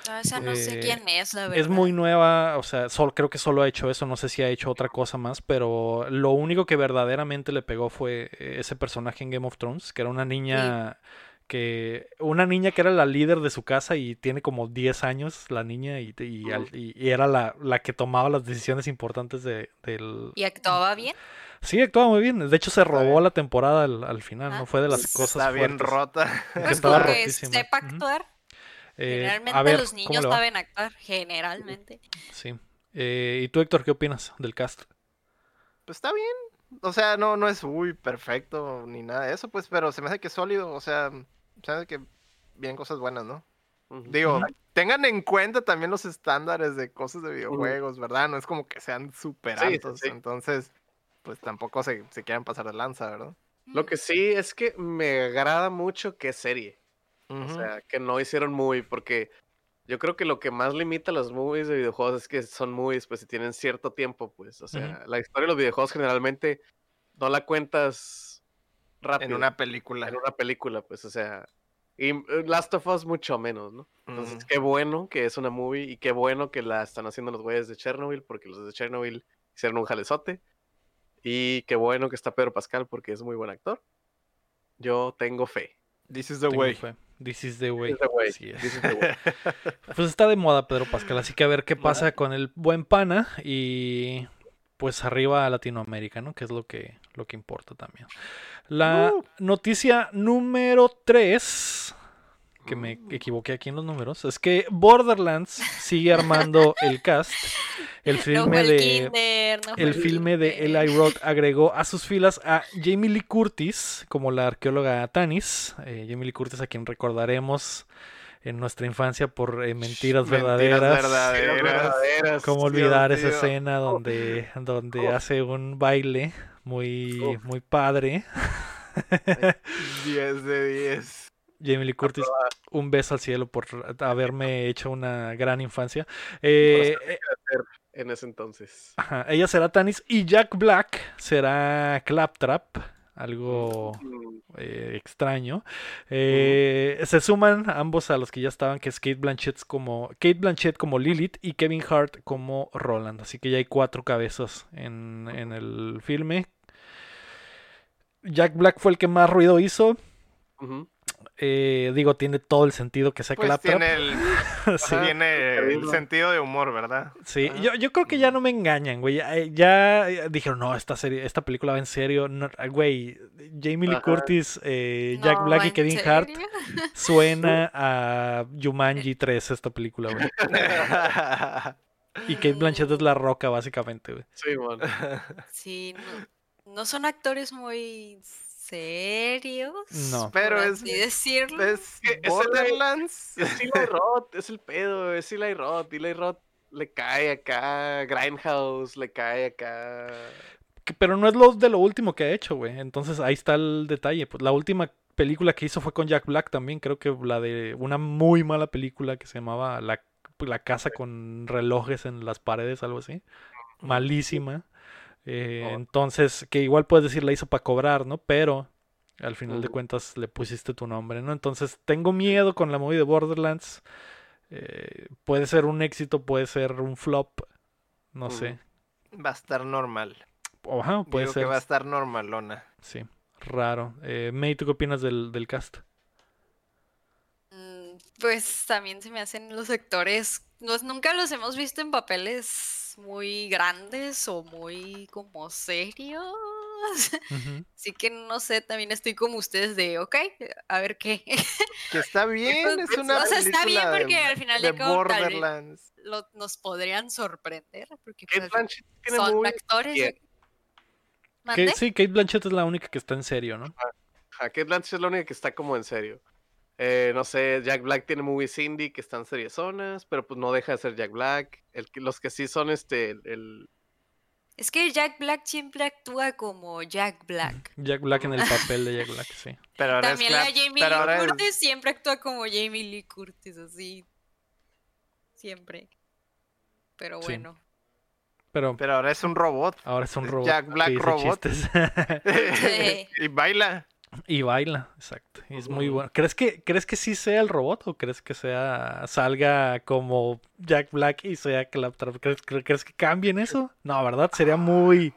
No, esa no sé Eh, quién es, la verdad. Es muy nueva, o sea, solo, creo que solo ha hecho eso, no sé si ha hecho otra cosa más, pero lo único que verdaderamente le pegó fue eh, ese personaje en Game of Thrones, que era una niña que una niña que era la líder de su casa y tiene como 10 años la niña y, y al- y- y era la, la que tomaba las decisiones importantes de, del... ¿Y actuaba bien? Sí, actuaba muy bien. De hecho, se robó la temporada al, al final, Ah, ¿no? Fue de las cosas Está bien fuertes. rota. Pues estaba rotísima. sepa actuar. Eh, Generalmente a ver, los ¿cómo niños saben actuar, generalmente. Sí. Eh, ¿y tú, Héctor, qué opinas del cast? Pues está bien. O sea, no, no es uy, perfecto ni nada de eso, pues, pero se me hace que es sólido. O sea, hace que vienen cosas buenas, ¿no? Digo, tengan en cuenta también los estándares de cosas de videojuegos, ¿verdad? No es como que sean súper sí, altos. sí. Entonces, pues tampoco se, se quieran pasar de lanza, ¿verdad? Lo que sí es que me agrada mucho que es serie. O sea, que no hicieron movie, porque yo creo que lo que más limita a los movies de videojuegos es que son movies, pues, si tienen cierto tiempo, pues. O sea, la historia de los videojuegos generalmente no la cuentas rápido. en una película. en una película, pues, o sea. Y eh, Last of Us mucho menos, ¿no? Entonces, Ujú. qué bueno que es una movie y qué bueno que la están haciendo los güeyes de Chernobyl, porque los de Chernobyl hicieron un jalezote. Y qué bueno que está Pedro Pascal, porque es muy buen actor. Yo tengo fe. This is the Tengo way. fe. This is the way. This is the way. Así es. This is the way. <laughs> Pues está de moda Pedro Pascal, así que a ver qué pasa con el buen pana y pues arriba a Latinoamérica, ¿no? Que es lo que, lo que importa también. La Uh. noticia número 3, que me equivoqué aquí en los números, es que Borderlands sigue armando el cast. El filme de... kinder, no El filme de. Eli Roth agregó a sus filas a Jamie Lee Curtis como la arqueóloga Tanis. Eh, Jamie Lee Curtis a quien recordaremos en nuestra infancia por eh, mentiras, Mentiras verdaderas. verdaderas. Verdaderas. ¿Cómo Dios olvidar esa escena donde, donde Oh. hace un baile muy, Uf. muy padre? <laughs> 10 de 10. Jamie Lee Curtis, un beso al cielo por haberme hecho una gran infancia. Eh, eh, En ese entonces. ajá, ella será Tanis y Jack Black será Claptrap, algo Mm, eh, extraño. Eh, Se suman ambos a los que ya estaban, que es Kate Blanchett como Kate Blanchett como Lilith y Kevin Hart como Roland. Así que ya hay cuatro cabezas en, en el filme. Jack Black fue el que más ruido hizo. Eh, digo, tiene todo el sentido que sea Pues Claptrap. tiene el, <laughs> Sí. tiene el sentido de humor, ¿verdad? Sí, yo, yo creo que ya no me engañan, güey. Ya, eh, ya, eh, dijeron, no, esta serie, esta película va en serio. No, güey, Jamie Lee Ajá. Curtis, eh, Jack No, Black y ¿en Kevin Hart suena <laughs> a Jumanji 3 esta película, güey. <laughs> Y Kate Blanchett es la roca, básicamente, güey. Sí, man. Sí, no, no son actores muy serios. No. Pero es- decirlo. es es Borderlands. <laughs> Es Eli Roth, es el pedo, es Eli Roth. Eli Roth le cae acá, Grindhouse le cae acá. Pero no es lo de lo último que ha hecho, güey. Entonces ahí está el detalle. Pues la última película que hizo fue con Jack Black también. Creo que la de una muy mala película que se llamaba La, la casa con relojes en las paredes, algo así. Malísima. Eh, Oh. Entonces, que igual puedes decir la hizo para cobrar, ¿no? Pero al final de cuentas le pusiste tu nombre, ¿no? Entonces tengo miedo con la movie de Borderlands. Eh, puede ser un éxito, puede ser un flop. No sé. Va a estar normal. Ajá, puede Digo ser. que va a estar normalona. Sí, raro. Eh, May, ¿tú qué opinas del, del cast? Mm, Pues también se me hacen los actores, los, nunca los hemos visto en papeles muy grandes o muy como serios. <laughs> Ujú. Así que no sé, también estoy como ustedes de, ok, a ver qué. Que está <laughs> bien, es una o sea, está bien película de- porque al final de vez Borderlands. lo- nos podrían sorprender. Porque Kate pues, tiene son muy actores. bien. de- Que- ¿Mande? sí, Kate Blanchett es la única que está en serio, ¿no? Ajá, Kate Blanchett es la única que está como en serio. Eh, no sé, Jack Black tiene movies indie que están seriezonas, pero pues no deja de ser Jack Black. El, los que sí son este, el, el- Es que Jack Black siempre actúa como Jack Black. <laughs> Jack Black en el <laughs> papel de Jack Black, sí. Pero ahora También la Jamie pero ahora Lee es- Curtis siempre actúa como Jamie Lee Curtis, así. Siempre. Pero Sí. bueno. Pero Pero ahora es un robot. ahora es un robot Jack Black robot. <laughs> Sí. y baila. Y baila, exacto. y es muy bueno. ¿Crees que, ¿Crees que sí sea el robot o crees que sea salga como Jack Black y sea Claptrap? ¿Crees, cre- ¿Crees que cambien eso? No, ¿verdad? Sería muy...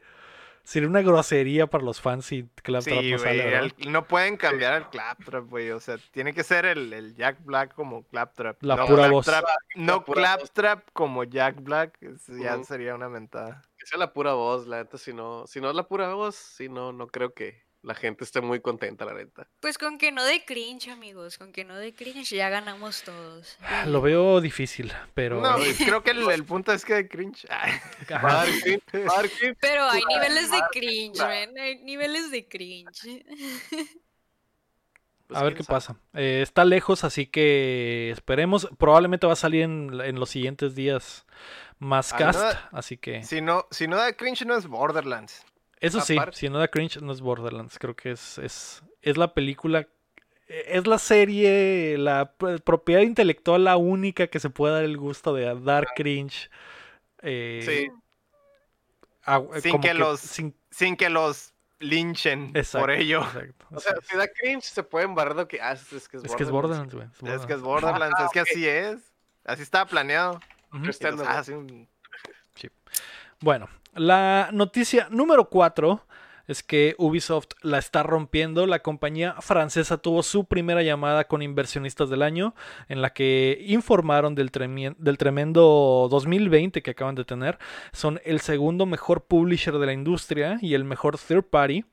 Sería una grosería para los fans si Claptrap Sí, no sale, no pueden cambiar el Claptrap, güey. O sea, tiene que ser el, el Jack Black como Claptrap. La no pura voz. Claptrap- No. Claptrap como Jack Black. es- Ya sería una mentada. que sea la pura voz, la neta, si no, si no es la pura voz, si no, no creo que la gente esté muy contenta, la neta. Pues con que no de cringe, amigos. Con que no de cringe ya ganamos todos. Ah, Lo veo difícil, pero... No, creo que el, el punto es que de cringe. Cringe, cringe. Pero hay niveles de cringe, man. Hay niveles <laughs> de cringe. Pues, a ver qué sabe. pasa. Eh, está lejos, así que esperemos. Probablemente va a salir en, en los siguientes días más Ah, cast, no, así que... Si no, si no da cringe, no es Borderlands. Eso sí, Aparte- si no da cringe, no es Borderlands. Creo que es, es, es la película, eh, es la serie, la propiedad intelectual, la única que se puede dar el gusto de dar cringe. eh, Sí, a- Sin que los- sin- Sin que los linchen exacto, por ello. exacto, o sea, si da cringe, se puede embarrar de que, ah, es, es que es es. Es que es Borderlands, güey. es Es que es Borderlands. Borderlands, Ah, es que así es. Así estaba planeado. Los- ah, sí, un- Bueno, la noticia número 4 es que Ubisoft la está rompiendo. La compañía francesa tuvo su primera llamada con inversionistas del año, en la que informaron del, del tremendo 2020 que acaban de tener. Son el segundo mejor publisher de la industria y el mejor third party.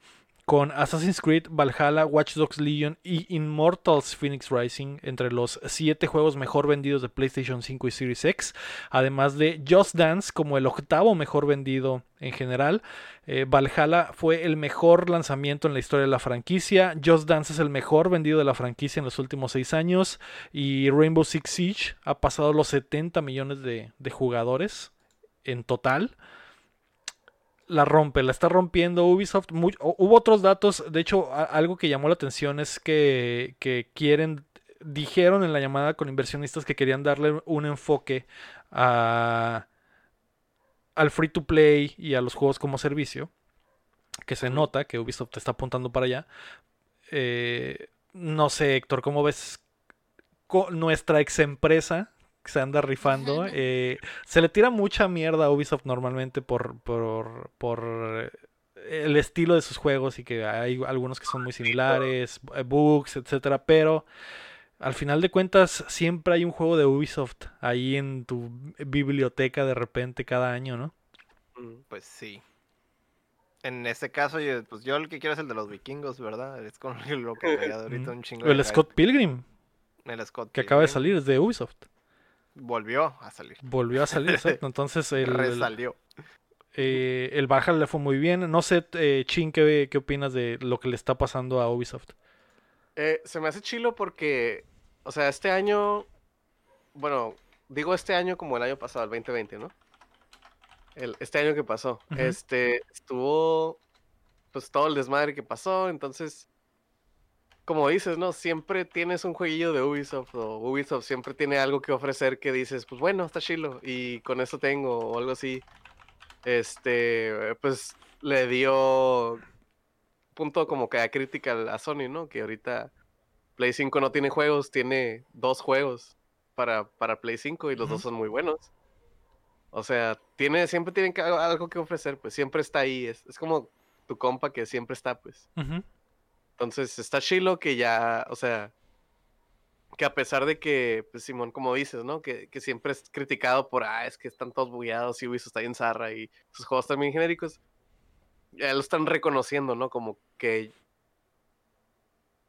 Con Assassin's Creed, Valhalla, Watch Dogs Legion y Immortals Phoenix Rising entre los 7 juegos mejor vendidos de PlayStation 5 y Series X además de Just Dance como el octavo mejor vendido en general. Eh, Valhalla fue el mejor lanzamiento en la historia de la franquicia. Just Dance es el mejor vendido de la franquicia en los últimos seis años. Y Rainbow Six Siege ha pasado los 70 millones de jugadores en total. La rompe, la está rompiendo Ubisoft. Hubo otros datos, de hecho, a- algo que llamó la atención es que, que quieren, dijeron en la llamada con inversionistas que querían darle un enfoque a, al free to play y a los juegos como servicio, que se nota que Ubisoft está apuntando para allá. Eh, no sé, Héctor, ¿cómo ves nuestra ex empresa se anda rifando? Eh, se le tira mucha mierda a Ubisoft normalmente por, por, por el estilo de sus juegos y que hay algunos que son muy similares, eh, bugs, etcétera, pero al final de cuentas siempre hay un juego de Ubisoft ahí en tu biblioteca de repente cada año, ¿no? Mm. Pues sí. En este caso, yo, pues yo el que quiero es el de los vikingos, ¿verdad? Es con <laughs> lo que <laughs> ahorita un chingo El. Scott Pilgrim El Scott que acaba de salir es de Ubisoft. Volvió a salir. Volvió a salir, exacto. <laughs> Entonces el, Resalió. eh, el Valhalla le fue muy bien. No sé, eh, Chin, ¿qué, ¿qué opinas de lo que le está pasando a Ubisoft? Eh, se me hace chilo porque, o sea, este año, bueno, digo este año como el año pasado, el 2020, ¿no? El, este año que pasó, este, estuvo, pues todo el desmadre que pasó, entonces, como dices, ¿no? Siempre tienes un jueguillo de Ubisoft o Ubisoft siempre tiene algo que ofrecer que dices, pues bueno, está chilo y con eso tengo o algo así. Este, pues le dio punto como que a crítica a Sony, ¿no? Que ahorita Play 5 no tiene juegos, tiene dos juegos para, para Play 5 y los dos son muy buenos. O sea, tiene, siempre tienen que- algo que ofrecer, pues siempre está ahí. Es, es como tu compa que siempre está, pues. Ujú. Entonces está chilo que ya, o sea, que a pesar de que, pues Simón, como dices, ¿no? Que, que siempre es criticado por, ah, es que están todos bugueados y Ubisoft está bien zarra y sus juegos están genéricos. ya lo están reconociendo, ¿no? Como que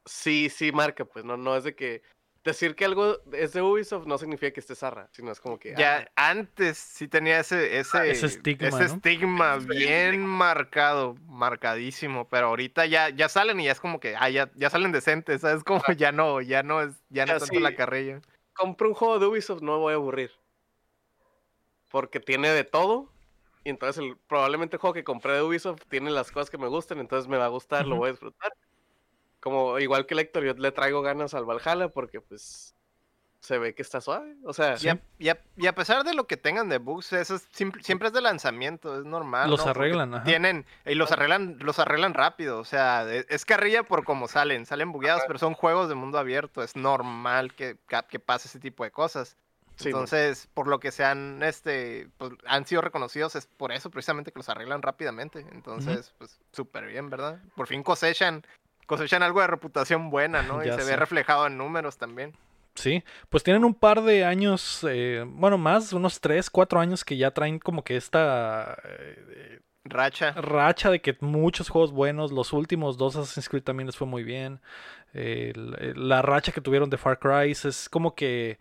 sí, sí marca, pues, no, no es de que decir que algo es de Ubisoft no significa que esté zarra, sino es como que Ya ah, antes sí tenía ese, ese, Ese estigma, ese ¿no? estigma bien marcado, marcadísimo, pero ahorita ya, ya salen y ya es como que, ah, ya, ya salen decentes, ¿sabes? Como ya no, ya no es, ya no es tanto la carrilla. compro un juego de Ubisoft, no me voy a aburrir. Porque tiene de todo. Y entonces el, probablemente el juego que compré de Ubisoft tiene las cosas que me gustan, entonces me va a gustar, lo voy a disfrutar. Como igual que el Héctor, yo le traigo ganas al Valhalla porque pues se ve que está suave. O sea, Y, a, y a- y a pesar de lo que tengan de bugs, eso es simple- siempre es de lanzamiento, es normal. Los arreglan, ajá. Tienen, y los arreglan, los arreglan rápido, o sea, e- es carrilla por cómo salen, salen bugueados, pero son juegos de mundo abierto, es normal que, que pase ese tipo de cosas. sí. Entonces, por lo que se han, este, pues, han sido reconocidos es por eso precisamente que los arreglan rápidamente. Entonces, pues, súper bien, ¿verdad? Por fin cosechan, cosechan algo de reputación buena, ¿no? <laughs> Y se sé. ve reflejado en números también. Sí, pues tienen un par de años, eh, bueno, más, unos 3, 4 años que ya traen como que esta eh, Racha. racha de que muchos juegos buenos, los últimos dos Assassin's Creed también les fue muy bien. eh, la racha que tuvieron de Far Cry es como que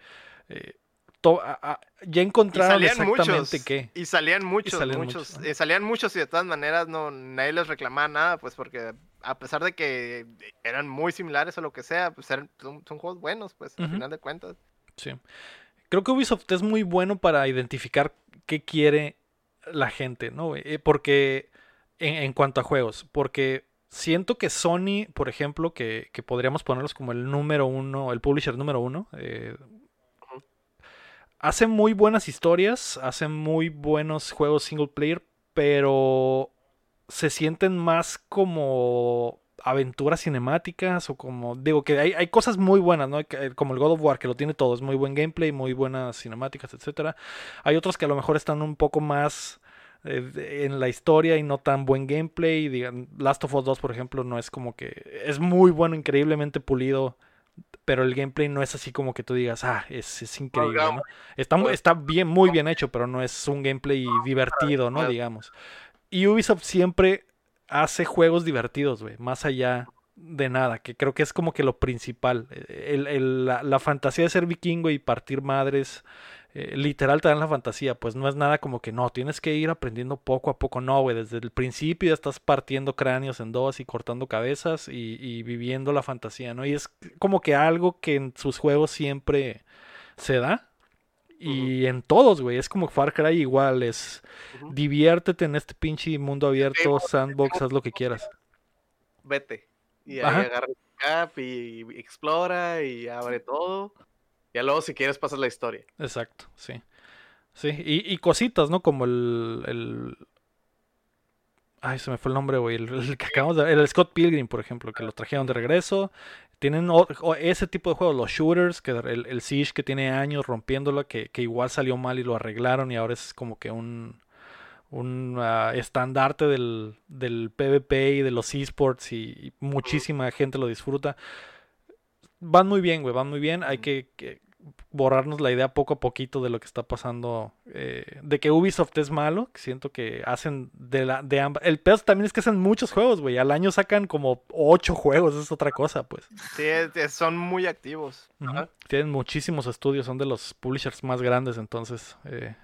eh, to- a- a- ya Y encontraron exactamente muchos. qué. Y salían muchos, salían muchos. muchos, eh, salían muchos y de todas maneras no, nadie les reclamaba nada, pues porque a pesar de que eran muy similares o lo que sea, pues eran, son, son juegos buenos, pues al final de cuentas. Sí. Creo que Ubisoft es muy bueno para identificar qué quiere la gente, ¿no? Eh, Porque en, en cuanto a juegos, porque siento que Sony, por ejemplo, que, que podríamos ponerlos como el número uno, el publisher número uno, eh, hace muy buenas historias, hace muy buenos juegos single player, pero se sienten más como aventuras cinemáticas o como digo que hay, hay cosas muy buenas, ¿no? Que- Como el God of War que lo tiene todo, es muy buen gameplay, muy buenas cinemáticas, etcétera. Hay otros que a lo mejor están un poco más eh, en la historia y no tan buen gameplay. Digan, Last of Us 2, por ejemplo, no es como que es muy bueno, increíblemente pulido, pero el gameplay no es así como que tú digas, ah, es, es increíble, ¿no? Está, mu- está bien, muy bien hecho, pero no es un gameplay divertido, ¿no? Digamos. Y Ubisoft siempre hace juegos divertidos, güey, más allá de nada, que creo que es como que lo principal. La, la fantasía de ser vikingo y partir madres, eh, literal te dan la fantasía, pues no es nada como que no, tienes que ir aprendiendo poco a poco, no, güey, desde el principio ya estás partiendo cráneos en dos y cortando cabezas y, y viviendo la fantasía, ¿no? Y es como que algo que en sus juegos siempre se da. Y en todos, güey, es como Far Cry igual, es diviértete en este pinche mundo abierto, sandbox, haz lo que quieras. vete. Y ahí Ajá. agarra el cap y, y explora y abre todo. Ya luego si quieres pasas la historia. Exacto, sí. Sí, y, y cositas, ¿no? Como el, el... Ay, se me fue el nombre, güey. El, el que acabamos de... El Scott Pilgrim, por ejemplo, que lo trajeron de regreso. Tienen o- o ese tipo de juegos, los shooters, que el, el Siege que tiene años rompiéndolo, que, que igual salió mal y lo arreglaron y ahora es como que un, un ah, estandarte del, del PvP y de los esports y, y muchísima gente lo disfruta. Van muy bien, güey, van muy bien. Hay que, que borrarnos la idea poco a poquito de lo que está pasando. eh, de que Ubisoft es malo. que Siento que hacen de la de ambas. El peor también es que hacen muchos juegos, güey. Al año sacan como ocho juegos, es otra cosa, pues. Sí, son muy activos. Tienen muchísimos estudios, son de los publishers más grandes, entonces. eh,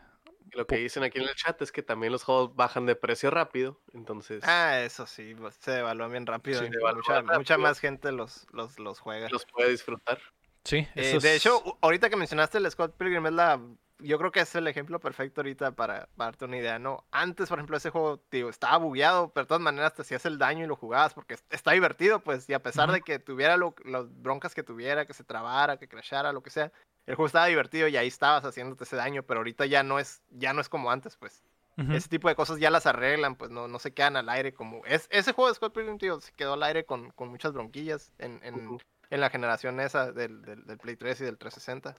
Lo que dicen aquí en el chat es que también los juegos bajan de precio rápido. Entonces Ah, eso sí, se devalúan bien rápido. Sí. y Se evalúan mucha, mucha más gente los, los, los juega. los puede disfrutar. Sí, Eh, eso de es- hecho, ahorita que mencionaste el Scott Pilgrim es la... Yo creo que es el ejemplo perfecto ahorita para, para darte una idea, ¿no? Antes, por ejemplo, ese juego, digo, estaba bugueado, pero de todas maneras te hacías el daño y lo jugabas porque es- está divertido, pues, y a pesar de que tuviera lo- las broncas que tuviera, que se trabara, que crashara, lo que sea, el juego estaba divertido y ahí estabas haciéndote ese daño, pero ahorita ya no es, ya no es como antes, pues. Ese tipo de cosas ya las arreglan, pues no, no se quedan al aire como... Es, ese juego de Scott Pilgrim, tío, se quedó al aire con, con muchas bronquillas en, en. En la generación esa del, del, del Play 3 y del 360.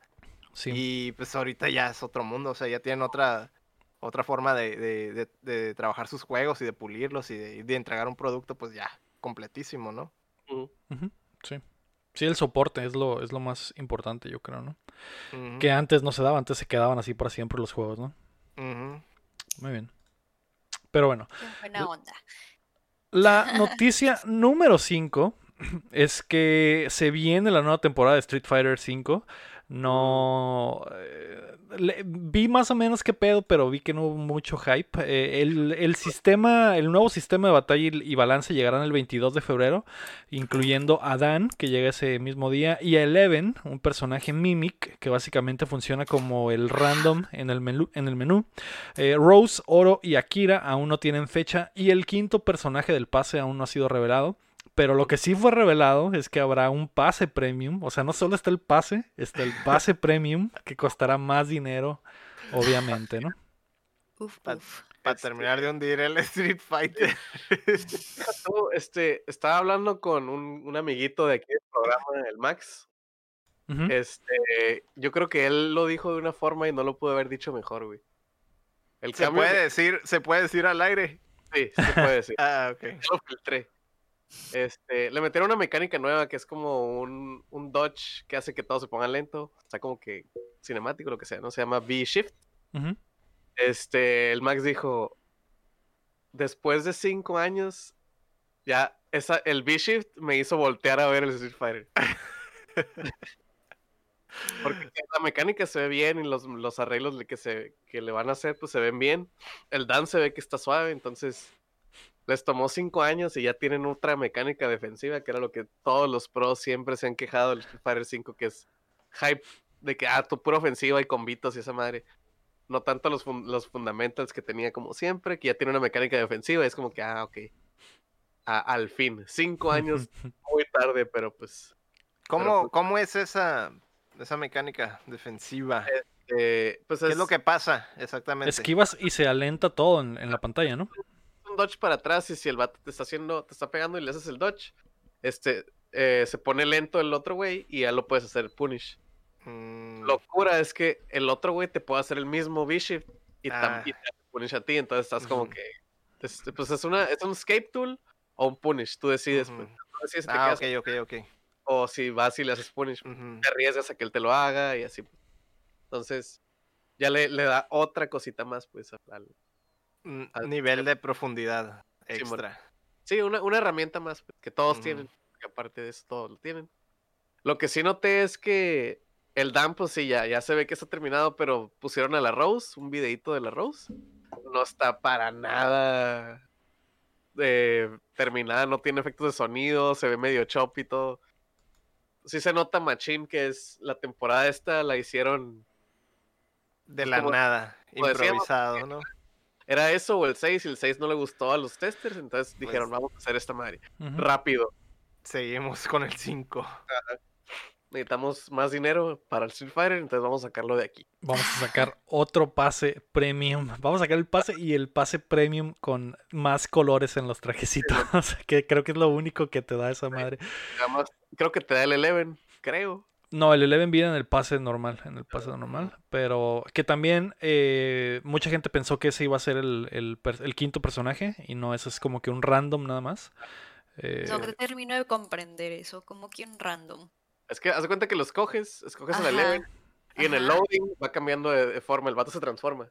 Sí. Y pues ahorita ya es otro mundo, o sea, ya tienen otra, otra forma de, de, de- de trabajar sus juegos y de pulirlos y de, entregar un producto pues ya completísimo, ¿no? Sí. Sí, el soporte es lo, es lo más importante, yo creo, ¿no? Que antes no se daba, antes se quedaban así para siempre los juegos, ¿no? Muy bien. Pero bueno, buena onda. La noticia número 5 <clears throat> es que se viene la nueva temporada de Street Fighter V. No. eh, le- vi más o menos qué pedo, pero vi que no hubo mucho hype. Eh, el, el sistema, el nuevo sistema de batalla y, balance llegarán el 22 de febrero, incluyendo a Dan, que llega ese mismo día, y a Eleven, un personaje Mimic, que básicamente funciona como el random en el menú. En el menú. Eh, Rose, Oro y Akira aún no tienen fecha, y el quinto personaje del pase aún no ha sido revelado. Pero lo que sí fue revelado es que habrá un pase premium. O sea, no solo está el pase, está el pase <laughs> premium que costará más dinero, obviamente, ¿no? Uf, uf. Para terminar de hundir el <laughs> Street Fighter. Tú, este, estaba hablando con un, un amiguito de aquí del programa, el Max. Este, yo creo que él lo dijo de una forma y no lo pudo haber dicho mejor, güey. El Se cambio puede decir, se puede decir al aire. Sí, sí puede decir. <laughs> Ah, ok. Ya lo filtré. Este, le metieron una mecánica nueva que es como un, un dodge que hace que todo se ponga lento. Está como que cinemático, lo que sea, ¿no? Se llama V-Shift. Este, el Max dijo, después de cinco años, ya esa, el V-Shift me hizo voltear a ver el Street Fighter. <laughs> Porque la mecánica se ve bien y los, los arreglos que, se, que le van a hacer, pues se ven bien. El Dan se ve que está suave, entonces les tomó cinco años y ya tienen otra mecánica defensiva, que era lo que todos los pros siempre se han quejado del Fighter 5, que es hype de que, ah, tu pura ofensiva y combitos y esa madre. No tanto los, fun- los fundamentals que tenía como siempre, que ya tiene una mecánica defensiva y es como que, ah, ok. A- al fin, cinco años <laughs> muy tarde, pero pues... ¿Cómo, pues- ¿Cómo es esa, esa mecánica defensiva? eh, pues ¿Qué es lo que pasa exactamente? Esquivas y se alenta todo en, en la pantalla, ¿no? Dodge para atrás y si el vato te está haciendo, te está pegando y le haces el dodge, este, eh, se pone lento el otro güey y ya lo puedes hacer punish. Mm, Locura es que el otro güey te puede hacer el mismo V-Shift y Ah. también te hace punish a ti, entonces estás como que, es- pues es una, es un escape tool o un punish, tú decides, pues, tú decides si te Ah, quedas ok, ok, ok. o si vas y le haces punish, te arriesgas a que él te lo haga y así. Entonces, ya le, le da otra cosita más, pues, al, Mm, al- Nivel de profundidad extra. Sí, una, una herramienta más pues, que todos tienen. Que aparte de eso, todos lo tienen. Lo que sí noté es que el DAM, pues sí, ya, ya se ve que está terminado, pero pusieron a la Rose, un videito de la Rose. No está para nada eh, terminada, no tiene efectos de sonido, se ve medio chop y todo. Sí se nota Machine que es la temporada esta, la hicieron. De Pues la como- nada, como decíamos, improvisado, ¿no? Era eso o el 6, y el 6 no le gustó a los testers, entonces dijeron, Pues vamos a hacer esta madre. Rápido. Seguimos con el 5. necesitamos más dinero para el Street Fighter, entonces vamos a sacarlo de aquí. Vamos a <laughs> sacar otro pase premium. Vamos a sacar el pase y el pase premium con más colores en los trajecitos. <laughs> que creo que es lo único que te da esa madre. Además, creo que te da el Eleven, creo. No, el Eleven viene en el pase normal, en el pase normal, pero que también eh, mucha gente pensó que ese iba a ser el, el quinto personaje y no, eso es como que un random nada más. Eh, No te termino de comprender eso, como que un random. Es que haz de cuenta que los coges, escoges el Eleven, y en el loading va cambiando de, de forma, el vato se transforma.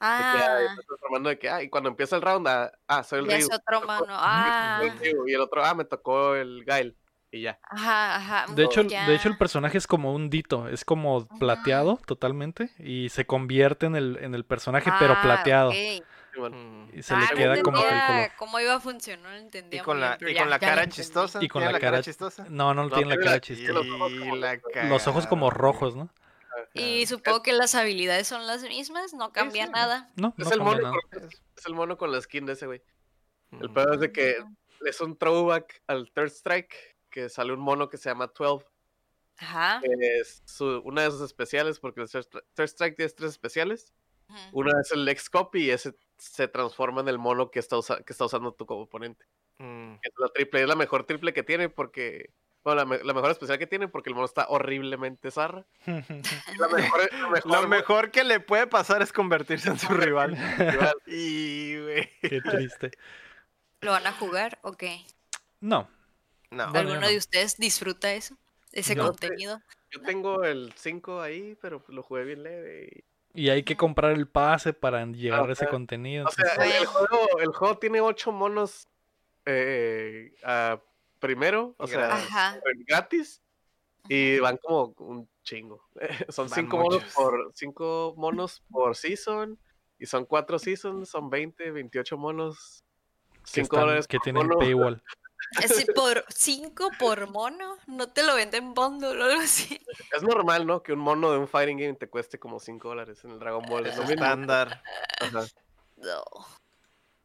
Ah, Ah, está transformando de que, ah, y cuando empieza el round, ah, ah, soy el Ryu. es otro mano. Ah, <laughs> soy el Ryu, Y el otro, ah, me tocó el Gail. Y ya. ajá, ajá. de, hecho, el- de hecho, el personaje es como un dito, es como Ajá. plateado totalmente y se convierte en el, en el personaje, pero Ah, plateado. Y Mm. Y se Ah, le no queda como que el color. cómo iba a funcionar, no Y entendía con muy la, bien, y con la cara entendí. chistosa. Y con ¿Tiene la cara- chistosa? No, no, No, tiene la cara la- chistosa. los ojos Y como- la Los ojos como rojos, ¿no? Y supongo que las habilidades son las mismas, no cambia sí. nada. No, es, no el cambia mono nada. con, es el mono con la skin de ese güey. El Mm. pedo es de que es un throwback al Third Strike, que sale un mono que se llama 12. Ajá. que es su- una de sus especiales, porque el Third Stri- Third Strike tiene tres especiales. Una es el X Copy y ese se transforma en el mono que está, usa- que está usando tu oponente. Mm. Es la triple, es la mejor triple que tiene porque. Bueno, la, me- la mejor especial que tiene porque el mono está horriblemente zarra. <laughs> La mejor, la mejor, Lo mejor que le puede pasar es convertirse en su rival. rival. <laughs> Y, güey. Qué triste. ¿Lo van a jugar o qué? No, No. ¿Alguno no. de ustedes disfruta eso? Ese No. contenido. Yo tengo el 5 ahí, pero lo jugué bien leve. y- y hay que comprar el pase para llegar a ese contenido. O sea, el, juego, el juego tiene 8 monos eh, primero, o sea, Ajá. gratis. Y van como un chingo. <laughs> son Van cinco monos por cinco monos por season. Y son cuatro seasons, son 20, 28 monos. Que, 5 están- dólares que tienen mono. paywall. Así por 5 por mono, no te lo venden bundle o algo así. Es normal, ¿no? Que un mono de un fighting game te cueste como 5 dólares en el Dragon Ball. Es Es lo estándar. Ajá. No.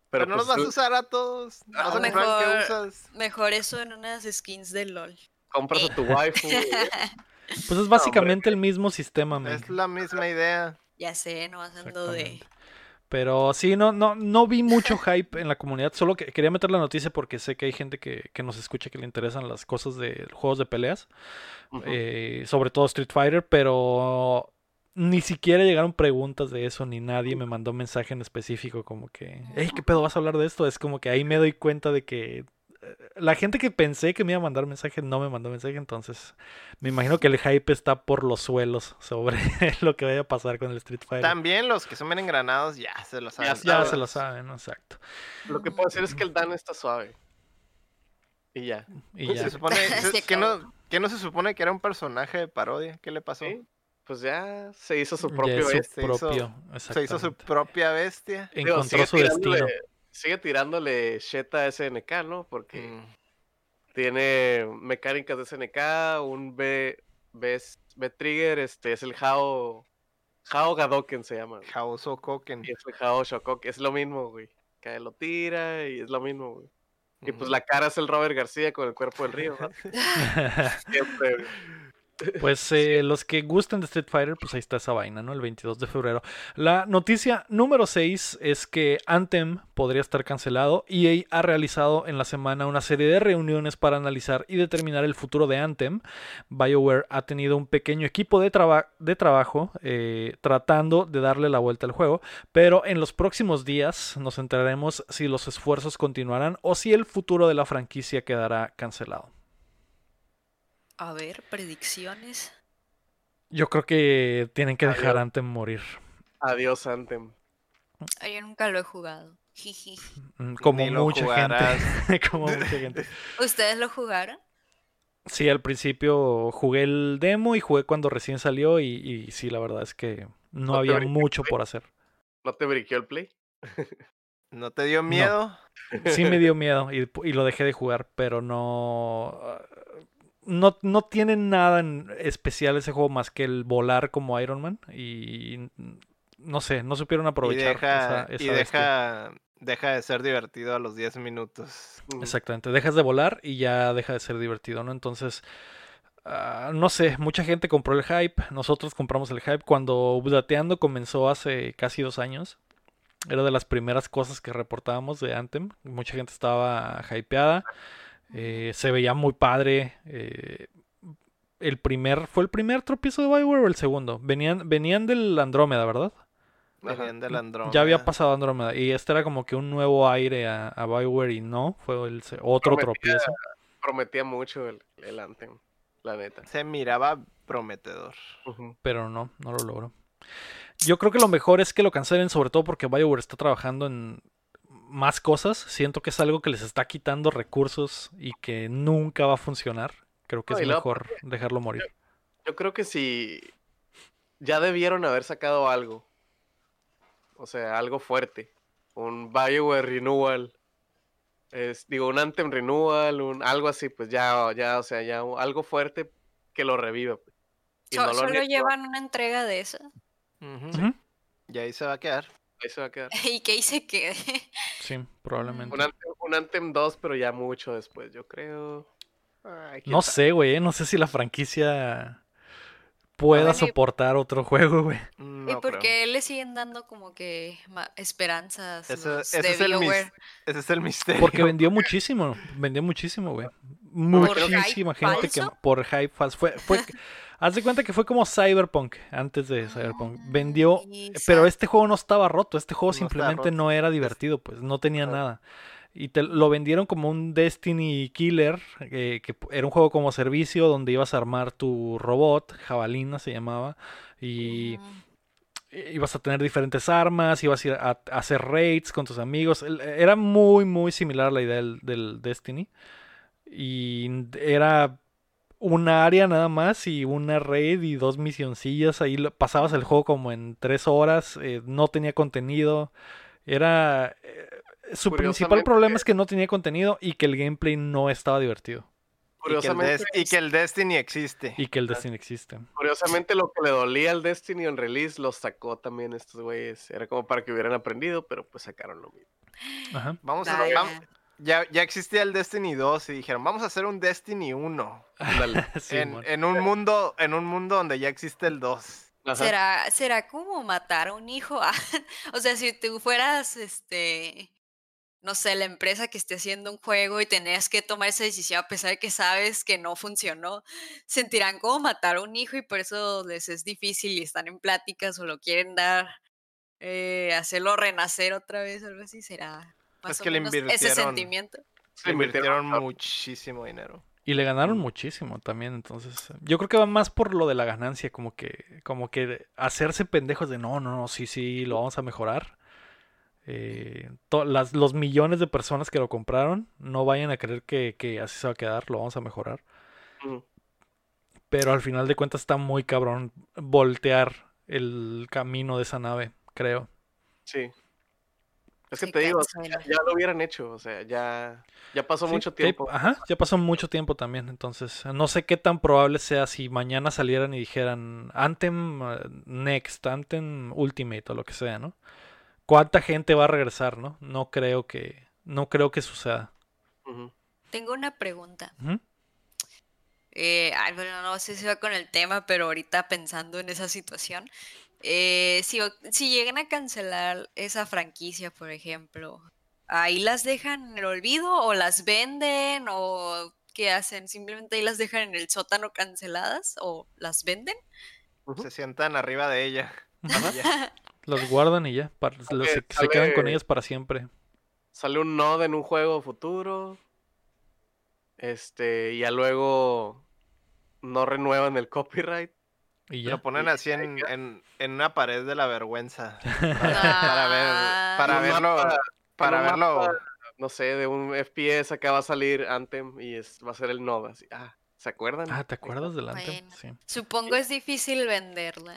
Pero, Pero, no los pues, vas a usar a todos. Vas a Ah, comprar el que mejor- usas. Mejor eso en unas skins de LOL. compras a tu waifu. güey. <laughs> Pues es básicamente el mismo sistema, men. Es la misma idea. Ya sé, no ando de. Pero sí, no, no, no vi mucho hype en la comunidad. Solo que quería meter la noticia porque sé que hay gente que, que nos escucha que le interesan las cosas de juegos de peleas. Eh, sobre todo Street Fighter, pero ni siquiera llegaron preguntas de eso, ni nadie me mandó mensaje en específico como que, hey, ¿qué pedo vas a hablar de esto? Es como que ahí me doy cuenta de que la gente que pensé que me iba a mandar mensaje no me mandó mensaje, entonces me imagino que el hype está por los suelos sobre <laughs> lo que vaya a pasar con el Street Fighter. También los que son bien engranados ya se lo saben. Ya se lo saben, ¿no? exacto. Lo que puedo decir es que el Dan está suave. Y ya. Y Se ya. supone <laughs> se- Se que no, que no se supone que era un personaje de parodia. ¿Qué le pasó? Sí, Pues ya se hizo su Ya propio es su este. se hizo- propio, Se hizo su propia bestia. Encontró su destino. Sigue tirándole shit a SNK, ¿no? Porque Mm. tiene mecánicas de SNK, un B, B, B Trigger, este es el Hao, Hao Gadoken se llama. güey. Hauso Koken. Y es el Hao Shokoke, es lo mismo, güey. Que lo tira y es lo mismo, güey. Y pues la cara es el Robert García con el cuerpo del río, ¿no? <laughs> Siempre, güey. Pues eh, los que gusten de Street Fighter, pues ahí está esa vaina, ¿no? El 22 de febrero. La noticia número 6 es que Anthem podría estar cancelado. EA ha realizado en la semana una serie de reuniones para analizar y determinar el futuro de Anthem. BioWare ha tenido un pequeño equipo de, traba- de trabajo eh, tratando de darle la vuelta al juego, pero en los próximos días nos enteraremos si los esfuerzos continuarán o si el futuro de la franquicia quedará cancelado. A ver, predicciones. Yo creo que tienen que dejar Adiós. Anthem morir. Adiós, Anthem. Ay, Yo nunca lo he jugado. Mm, Como mucha jugarás. gente. <laughs> Como mucha gente. <laughs> ¿Ustedes lo jugaron? Sí, al principio jugué el demo y jugué cuando recién salió y, y sí, la verdad es que no ¿No te había mucho por hacer. ¿No te briqueó el play? <laughs> ¿No te dio miedo? Sí me dio miedo y, y lo dejé de jugar, pero no... No, no tiene nada en especial ese juego más que el volar como Iron Man y no sé, no supieron Y aprovechar deja, esa, esa y deja, deja de ser divertido a los 10 minutos. Ujú. Exactamente, dejas de volar y ya deja de ser divertido, ¿no? Entonces, ah, no sé, mucha gente compró el hype, nosotros compramos el hype cuando Updateando comenzó hace casi dos años. Era de las primeras cosas que reportábamos de Anthem. Mucha gente estaba hypeada. Eh, se veía muy padre. eh, el primer, ¿fue el primer tropiezo de Bioware o el segundo? Venían, venían del Andrómeda, ¿verdad? Venían del Andrómeda. Ya había pasado Andrómeda. Y este era como que un nuevo aire a, a Bioware y no, fue el otro Prometía- tropiezo. Prometía mucho el, el Anthem, la neta. Se miraba prometedor. Pero no, no lo logro. Yo creo que lo mejor es que lo cancelen, sobre todo porque BioWare está trabajando en más cosas. Siento que es algo que les está quitando recursos y que nunca va a funcionar. Creo que No, es mejor dejarlo morir. Yo creo que si ya debieron haber sacado algo. O sea, algo fuerte. Un Bioware Renewal. Es, digo, un Anthem Renewal, un, algo así, pues ya, ya, o sea, ya algo fuerte que lo reviva. pues. Y So- no lo han solo llevan una entrega de esa. Y ahí se va a quedar. Ahí se va a quedar. <laughs> y que ahí se quede. Sí, probablemente. Un Anthem, un Anthem 2, pero ya mucho después, yo creo. Ay, No sabe. sé, güey. eh, No sé si la franquicia pueda y- soportar otro juego, güey. ¿Y No por creo. qué le siguen dando como que esperanzas Ese, los ese de es el ese es el misterio. Porque vendió muchísimo, vendió muchísimo, güey. Muchísima gente que por hype falso. Fue, fue, <laughs> haz de cuenta que fue como Cyberpunk antes de Cyberpunk. Vendió, Ay, pero este juego no estaba roto. Este juego No simplemente no era divertido, pues no tenía nada. Y te lo vendieron como un Destiny Killer, eh, que era un juego como servicio donde ibas a armar tu robot, Jabalina se llamaba, y ibas a tener diferentes armas, ibas a ir a, hacer raids con tus amigos. Era muy, muy similar a la idea del, del Destiny. Y era una área nada más y una raid y dos misioncillas. Ahí lo- pasabas el juego como en tres horas. eh, no tenía contenido. Era... eh, su principal problema es que no tenía contenido y que el gameplay no estaba divertido. Y que, el Curiosamente, y que el Destiny existe. Y que el Destiny existe. curiosamente lo que le dolía al Destiny en release lo sacó también estos güeyes. Era como para que hubieran aprendido, pero pues sacaron lo mismo. Ajá. Vamos a, Vaya. Ya, ya existía el Destiny 2 y dijeron, vamos a hacer un Destiny 1. Ándale. <laughs> Sí, en, un mundo, en un mundo donde ya existe el 2. Ajá. ¿Será, será como matar a un hijo? <laughs> O sea, si tú fueras, este, no sé, la empresa que esté haciendo un juego y tenías que tomar esa decisión a pesar de que sabes que no funcionó, sentirán como matar a un hijo y por eso les es difícil y están en pláticas o lo quieren dar, eh, hacerlo renacer otra vez, algo así, será más Es o que le menos ese invirtieron. sentimiento. Le invirtieron muchísimo dinero. Y le ganaron muchísimo también, entonces eh, yo creo que va más por lo de la ganancia, como que, como que hacerse pendejos de no, no, no, sí, sí, lo vamos a mejorar. Eh, to- las, los millones de personas que lo compraron no vayan a creer que, que así se va a quedar, lo vamos a mejorar. Pero al final de cuentas está muy cabrón voltear el camino de esa nave, creo. Sí. Es que te digo, o sea, cancela. ya, ya lo hubieran hecho, o sea, ya, ya pasó Sí, mucho tiempo. Ajá, ya pasó mucho tiempo también, entonces no sé qué tan probable sea si mañana salieran y dijeran Anthem eh, Next, Anthem Ultimate o lo que sea, ¿no? ¿Cuánta gente va a regresar, no? No creo que, no creo que suceda. Tengo una pregunta. Ujú. Eh, ay, bueno, no sé si va con el tema, pero ahorita pensando en esa situación, eh, si, si llegan a cancelar esa franquicia, por ejemplo, ¿ahí las dejan en el olvido o las venden o qué hacen? ¿Simplemente ahí las dejan en el sótano canceladas o las venden? Se sientan arriba de ella. <laughs> Los guardan y ya, para- los- se, se quedan con ellas para siempre. Sale un node en un juego futuro. Este, y ya luego no renuevan el copyright. Y ya. Lo ponen así en, en, en una pared de la vergüenza. Para, <laughs> para ver, para Un verlo, mapa- para verlo. mapa, no sé, de un FPS acá va a salir Anthem y es, va a ser el node. Así. Ah, ¿se acuerdan? Ah, ¿te acuerdas del Anthem? Bueno. Sí. Supongo es difícil venderla.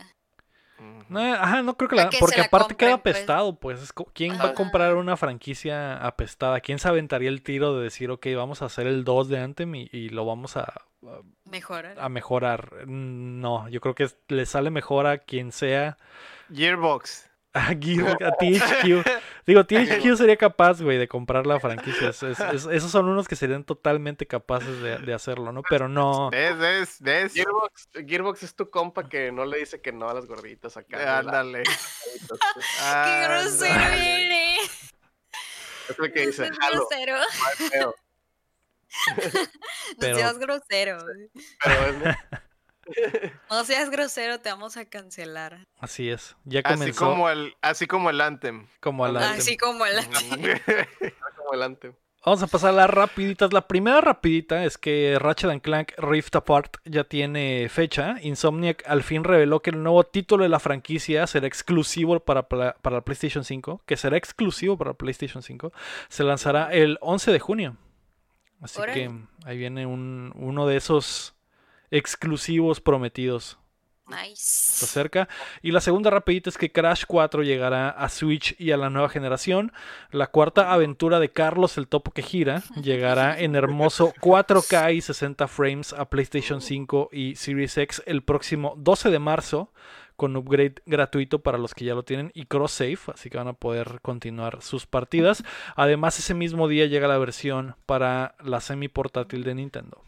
No, ajá, no creo que la. que Porque la aparte queda compren, pues. apestado, pues. es co- ¿Quién va a comprar una franquicia apestada? ¿Quién se aventaría el tiro de decir, ok, vamos a hacer el 2 de Anthem y, y lo vamos a, a- Mejorar. a mejorar? No, yo creo que le sale mejor a quien sea. Gearbox. A, <laughs> Gear- a THQ. Digo, THQ sería capaz, güey, de comprar la franquicia. Es- es- es- esos son unos que serían totalmente capaces de, de hacerlo, ¿no? Pero no. ¿Ves? ¿Ves? Gearbox, Gearbox es tu compa que no le dice que no a las gorditas acá. Ándale. ¡Qué grosero viene! Es el que dice, grosero. no hay pedo". <laughs> No Pero- seas grosero. Pero es. <laughs> No seas grosero, te vamos a cancelar. Así es. Ya Así comenzó como el, así como el Anthem. como al Anthem. Así como el... <laughs> como el Anthem. Vamos a pasar a las rapiditas. La primera rapidita es que Ratchet and Clank Rift Apart ya tiene fecha. Insomniac al fin reveló que el nuevo título de la franquicia será exclusivo para, para la PlayStation 5. Que será exclusivo para PlayStation 5. Se lanzará el 11 de junio. Así que ahí viene un, uno de esos exclusivos prometidos. Se Nice. acerca. Y la segunda rapidita es que Crash 4 llegará a Switch y a la nueva generación. La cuarta aventura de Carlos el Topo que gira <laughs> llegará en hermoso 4K y 60 frames a PlayStation 5 y Series X el próximo 12 de marzo con upgrade gratuito para los que ya lo tienen y cross save, así que van a poder continuar sus partidas. <laughs> Además, ese mismo día llega la versión para la semi portátil de Nintendo.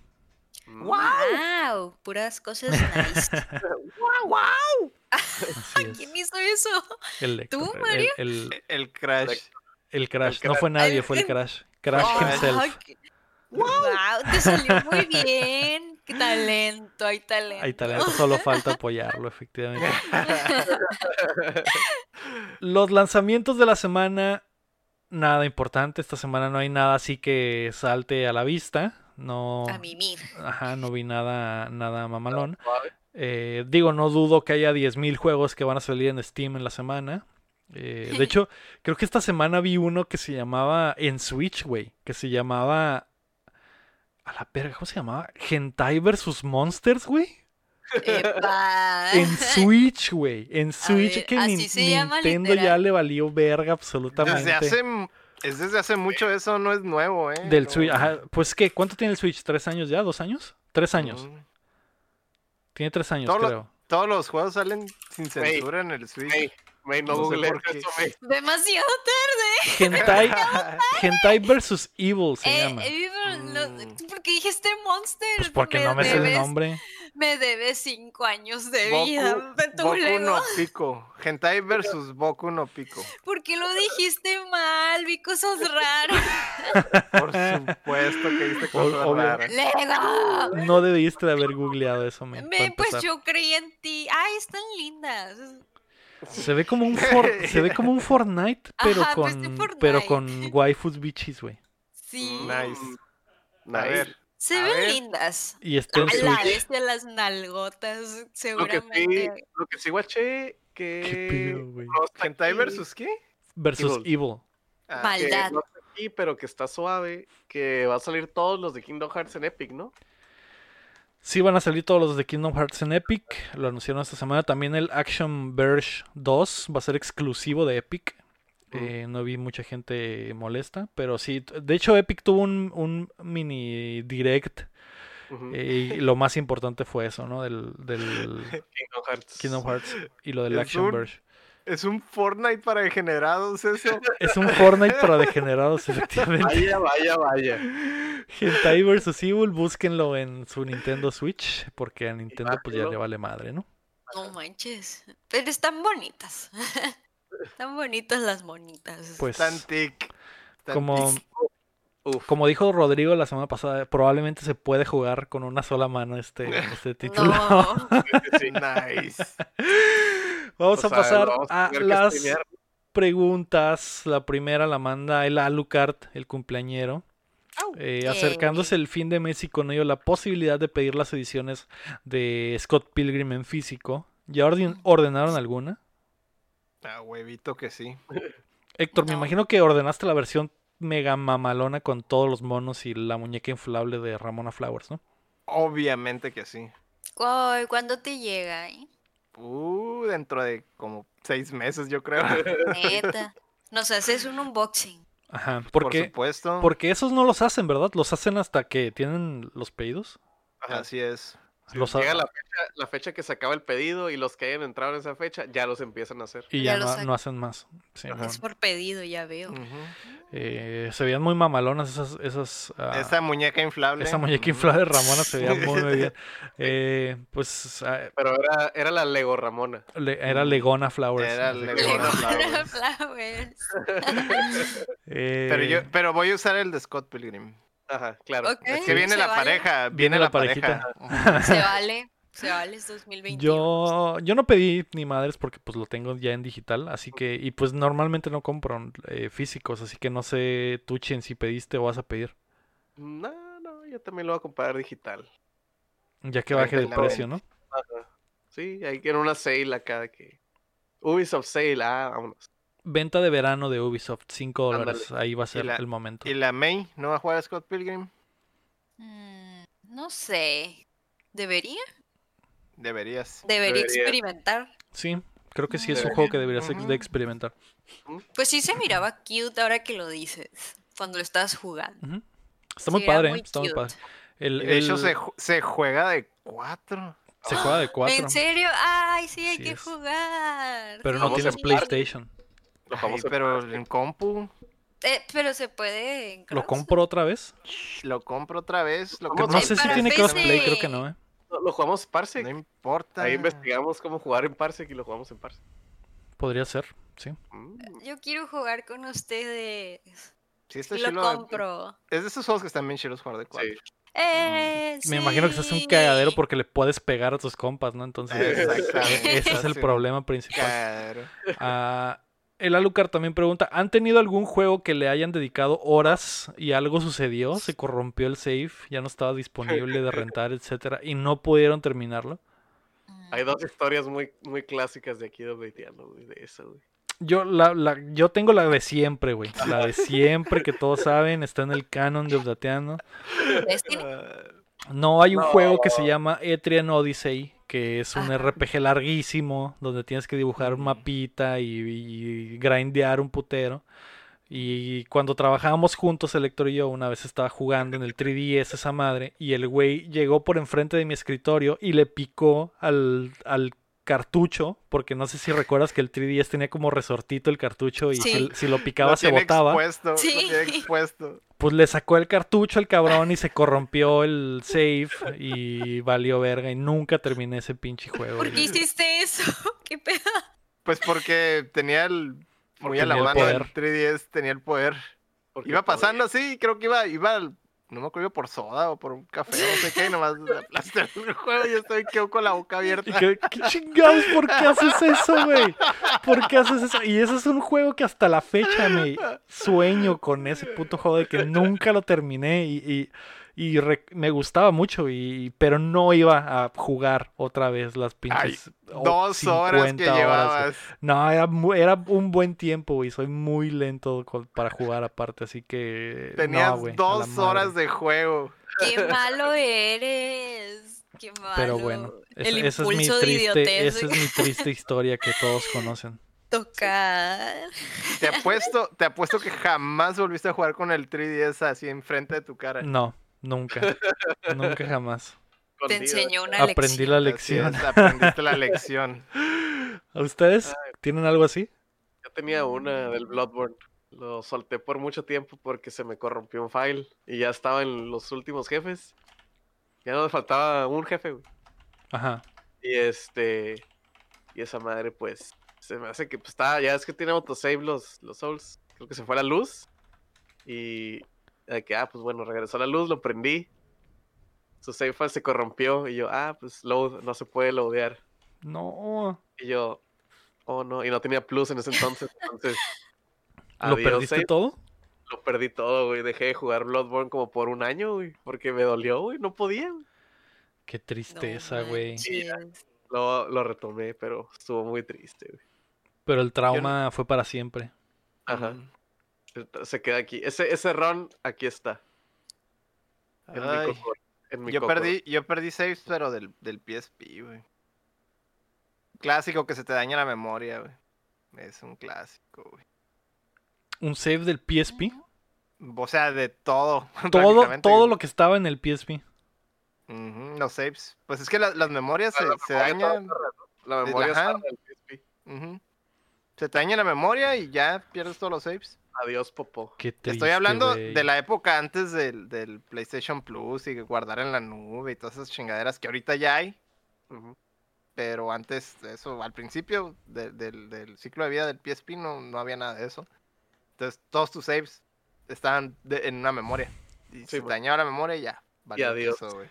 Wow, puras cosas nice. <laughs> <laughs> Así es. ¿Quién hizo eso? El, ¿Tú, el- Mario? el- El Crash. El Crash, no fue nadie, fue el es- Crash. Crash himself. qué- Wow, te salió muy bien. Qué talento, hay talento. Hay talento, solo falta apoyarlo, efectivamente. <laughs> Los lanzamientos de la semana, nada importante. Esta semana no hay nada así que salte a la vista. No, A mimir. ajá, no vi nada, nada mamalón. Eh, digo, no dudo que haya 10.000 juegos que van a salir en Steam en la semana. Eh, de <laughs> hecho, creo que esta semana vi uno que se llamaba en Switch, güey. Que se llamaba. A la verga, ¿cómo se llamaba? Hentai vs Monsters, güey. Epa. En Switch, güey. En Switch ver, que llama Nintendo ya le valió verga absolutamente. Desde hace, es desde hace mucho, eso no es nuevo, ¿eh? Del No. Switch. Ajá, pues qué, ¿cuánto tiene el Switch? ¿Tres años ya? ¿Dos años? Tres años. Mm. Tiene tres años, Todo lo- creo. Todos los juegos salen sin censura en el Switch. Ey, May, no, eso. Demasiado tarde. Hentai, <laughs> Hentai vs Evil se Eh, llama. eh, no- Mm. ¿Por qué dijiste Monster? Pues porque no me sé el nombre. Me debes cinco años de vida. Boku, Beto Boku Lego. no Pico. Hentai <laughs> versus Boku no Pico. ¿Por qué lo dijiste mal? Vi cosas raras. <laughs> Por supuesto que viste cosas Obvio. raras. ¡Lego! No debiste de haber googleado eso, men, para Me, pues yo creí en ti. Ay, están lindas. Se ve como un For- <laughs> se ve como un Fortnite, pero Ajá, pues, con Fortnite. pero con waifus bichis, güey. Sí. Nice. A nice. ver, Se A ven ver. lindas. Y está en la bestia, las nalgotas, Lo que sí, seguramente. lo que sí guaché Qué que pedo, güey. no está ¿Hentai aquí, versus qué? Versus Evil. Evil. Ah, Maldad. no aquí, pero que está suave, que va a salir todos los de Kingdom Hearts en Epic, ¿no? Sí van a salir todos los de Kingdom Hearts en Epic. Lo anunciaron esta semana. También el Action Verge 2 va a ser exclusivo de Epic. Eh, no vi mucha gente molesta, pero sí. De hecho, Epic tuvo un, un mini direct eh, y lo más importante fue eso, ¿no? Del, del <laughs> Kingdom Hearts. Kingdom Hearts y lo del Es Action un- Verge. Es un Fortnite para degenerados eso. <laughs> Es un Fortnite para degenerados, efectivamente. Vaya, vaya, vaya. Hentai vs Evil, búsquenlo en su Nintendo Switch, porque a Nintendo pues ya le vale madre, ¿no? No manches. Pero están bonitas. <laughs> están bonitas las monitas. Pues Tantic. como, Uf. como dijo Rodrigo la semana pasada, probablemente se puede jugar con una sola mano este, <laughs> este título. no. Sí. Nice. <laughs> Vamos O a sea, pasar vamos a las streamear. preguntas. La primera la manda el Alucard, el cumpleañero. Eh, acercándose el fin de mes y con ello la posibilidad de pedir las ediciones de Scott Pilgrim en físico. ¿Ya orden- ordenaron alguna? Ah, huevito que sí. Héctor, me No. imagino que ordenaste la versión mega mamalona con todos los monos y la muñeca inflable de Ramona Flowers, ¿no? Obviamente que sí. ¿Cuándo te llega? eh? Uh, dentro de como seis meses, yo creo. Neta. <laughs> Nos haces un unboxing. Ajá, Por porque, supuesto. porque esos no los hacen, ¿verdad? Los hacen hasta que tienen los pedidos. Ajá. Así es. Los Llega la fecha, la fecha que se acaba el pedido y los que hayan entrado en esa fecha ya los empiezan a hacer. y Ya no, no hacen más. Sí, Ajá. bueno. Es por pedido, ya veo. Eh, se veían muy mamalonas esas... esas ah, Esa muñeca inflable. esa muñeca inflable de Ramona se veía muy, bien. <laughs> Eh, pues ah, Pero era, era la Lego Ramona. le- era Legona Flowers. Era Legona Flowers. Flowers. <laughs> Eh, Pero yo, pero voy a usar el de Scott Pilgrim. Ajá, claro. Es que viene la vale. pareja. Viene, Viene la, la pareja. Se vale. Se vale, es 2021. Yo, yo no pedí ni madres porque pues lo tengo ya en digital, así que, y pues normalmente no compro eh, físicos, así que no sé tú, Chen, si pediste o vas a pedir, No, no, yo también lo voy a comprar digital. ya que baje de precio, ¿no? Ajá. Sí, hay que ir a una sale acá de que. Ubisoft sale, ah, vámonos. Venta de verano de Ubisoft, 5 dólares, ahí va a ser la- el momento. ¿Y la May no va a jugar a Scott Pilgrim? Mm, no sé. ¿Debería? Deberías. Debería Debería. experimentar. Sí, creo que sí es un juego que deberías de experimentar. Pues sí se miraba cute ahora que lo dices. Cuando lo estabas jugando. Está muy padre, muy está muy padre. El, de hecho el- se, se juega de cuatro. se juega de 4, ¿En serio? Ay, sí, hay Sí que es. jugar. pero no tienes. PlayStation. Lo Ay, pero en compu Eh, pero se puede. en ¿Lo compro otra vez? lo compro otra vez. Lo Vamos que No sé si tiene PC. crossplay, creo que no, ¿eh? Lo, lo jugamos Parsec. No importa. Ahí investigamos cómo jugar en Parsec y lo jugamos en Parsec. Podría ser, sí. Mm. Yo quiero jugar con ustedes. Sí, está Y lo chilo. compro. Es de esos juegos que están bien chilos jugar de cuatro. Sí. Eh, Me imagino que estás un cagadero porque le puedes pegar a tus compas, ¿no? Entonces, ese es el Sí. problema principal. Claro. Ah, el Alucard también pregunta, ¿han tenido algún juego que le hayan dedicado horas y algo sucedió? Se corrompió el save, ya no estaba disponible de rentar, etcétera, y no pudieron terminarlo. Mm, Hay dos historias muy, muy clásicas de aquí de güey, de eso, güey. Yo, la, la, yo tengo la de siempre, güey. La de siempre, que todos saben, está en el canon de. Destiny. Ah, No, hay un No. juego que se llama Etrian Odyssey, que es un. RPG larguísimo, donde tienes que dibujar un mapita y, y grindear un putero. Y cuando trabajábamos juntos, el Héctor y yo, una vez estaba jugando en el 3DS esa madre, y el güey llegó por enfrente de mi escritorio y le picó al, al cartucho, porque no sé si recuerdas que el 3DS tenía como resortito el cartucho y Sí. si, si lo picaba lo se tiene botaba. Expuesto, lo Sí. tiene expuesto. Pues le sacó el cartucho al cabrón y se corrompió el save y valió verga y nunca terminé ese pinche juego. ¿Por qué hiciste eso? <laughs> ¿Qué pedo? Pues porque tenía el. Muy Porque a la tenía el mano el poder. 3DS, tenía el poder. Porque Iba pasando así, creo que iba, iba, al- no me acuerdo, por soda o por un café, no sé qué, y nomás aplasté <laughs> el juego y yo estoy quedo con la boca abierta. ¿Qué chingados? ¿Por qué haces eso, güey? ¿Por qué haces eso? Y ese es un juego que hasta la fecha me sueño con ese puto juego de que nunca lo terminé y- y re- me gustaba mucho, y, pero no iba a jugar otra vez las pinches o- Dos horas que 50 horas, güey. llevabas. No, era, era un buen tiempo, güey. Soy muy lento con- para jugar aparte, así que. Tenías no, dos horas de juego. Qué malo eres. Qué malo. Pero bueno, el esa es mi impulso de triste, idiotez esa es mi triste historia que todos conocen. tocar. Te apuesto, te apuesto que jamás volviste a jugar con el 3DS así enfrente de tu cara. No, nunca. <laughs> nunca jamás. Te enseñó una Aprendí lección. la Así lección. es, aprendiste la lección. <laughs> ¿A ustedes tienen algo así? Yo tenía una del Bloodborne. Lo solté por mucho tiempo porque se me corrompió un file y ya estaba en los últimos jefes. Ya no me faltaba un jefe, güey. Ajá. Y este. Y esa madre, pues. Se me hace que pues está. Ya es que tiene autosave los, los Souls. Creo que se fue la luz. Y. De que, ah, pues bueno, regresó la luz, lo prendí. Su save file se corrompió. Y yo, ah, pues load, no se puede loadear. No. Y yo, oh no. Y no tenía plus en ese entonces. Entonces. <laughs> ¿Lo adiós, perdiste save. todo? Lo perdí todo, güey. Dejé de jugar Bloodborne como por un año, güey. Porque me dolió, güey. No podía, güey. Qué No tristeza, güey. manches. Lo, lo retomé, pero estuvo muy triste, güey. Pero el trauma fue para siempre. Ajá. Se queda aquí. Ese, ese ron, aquí está. En mi en mi yo perdí, yo perdí saves, pero del, del PSP, güey. Clásico que se te daña la memoria, güey. Es un clásico, güey. Un save del PSP. O sea, de todo. <laughs> Todo, todo lo que estaba en el PSP. Los saves. Pues es que la- las memorias Ah, se, la se memoria dañan. La memoria está del PSP. ujú. Se te daña la memoria y ya pierdes todos los saves. Adiós, Popó. Qué triste, Estoy hablando de la época antes del, del PlayStation Plus y guardar en la nube y todas esas chingaderas que ahorita ya hay. Pero antes, de eso, al principio de- del, del ciclo de vida del PSP no, no había nada de eso. Entonces, todos tus saves estaban de- en una memoria. Y Sí, se te dañaba la memoria y ya. valió adiós. queso, güey.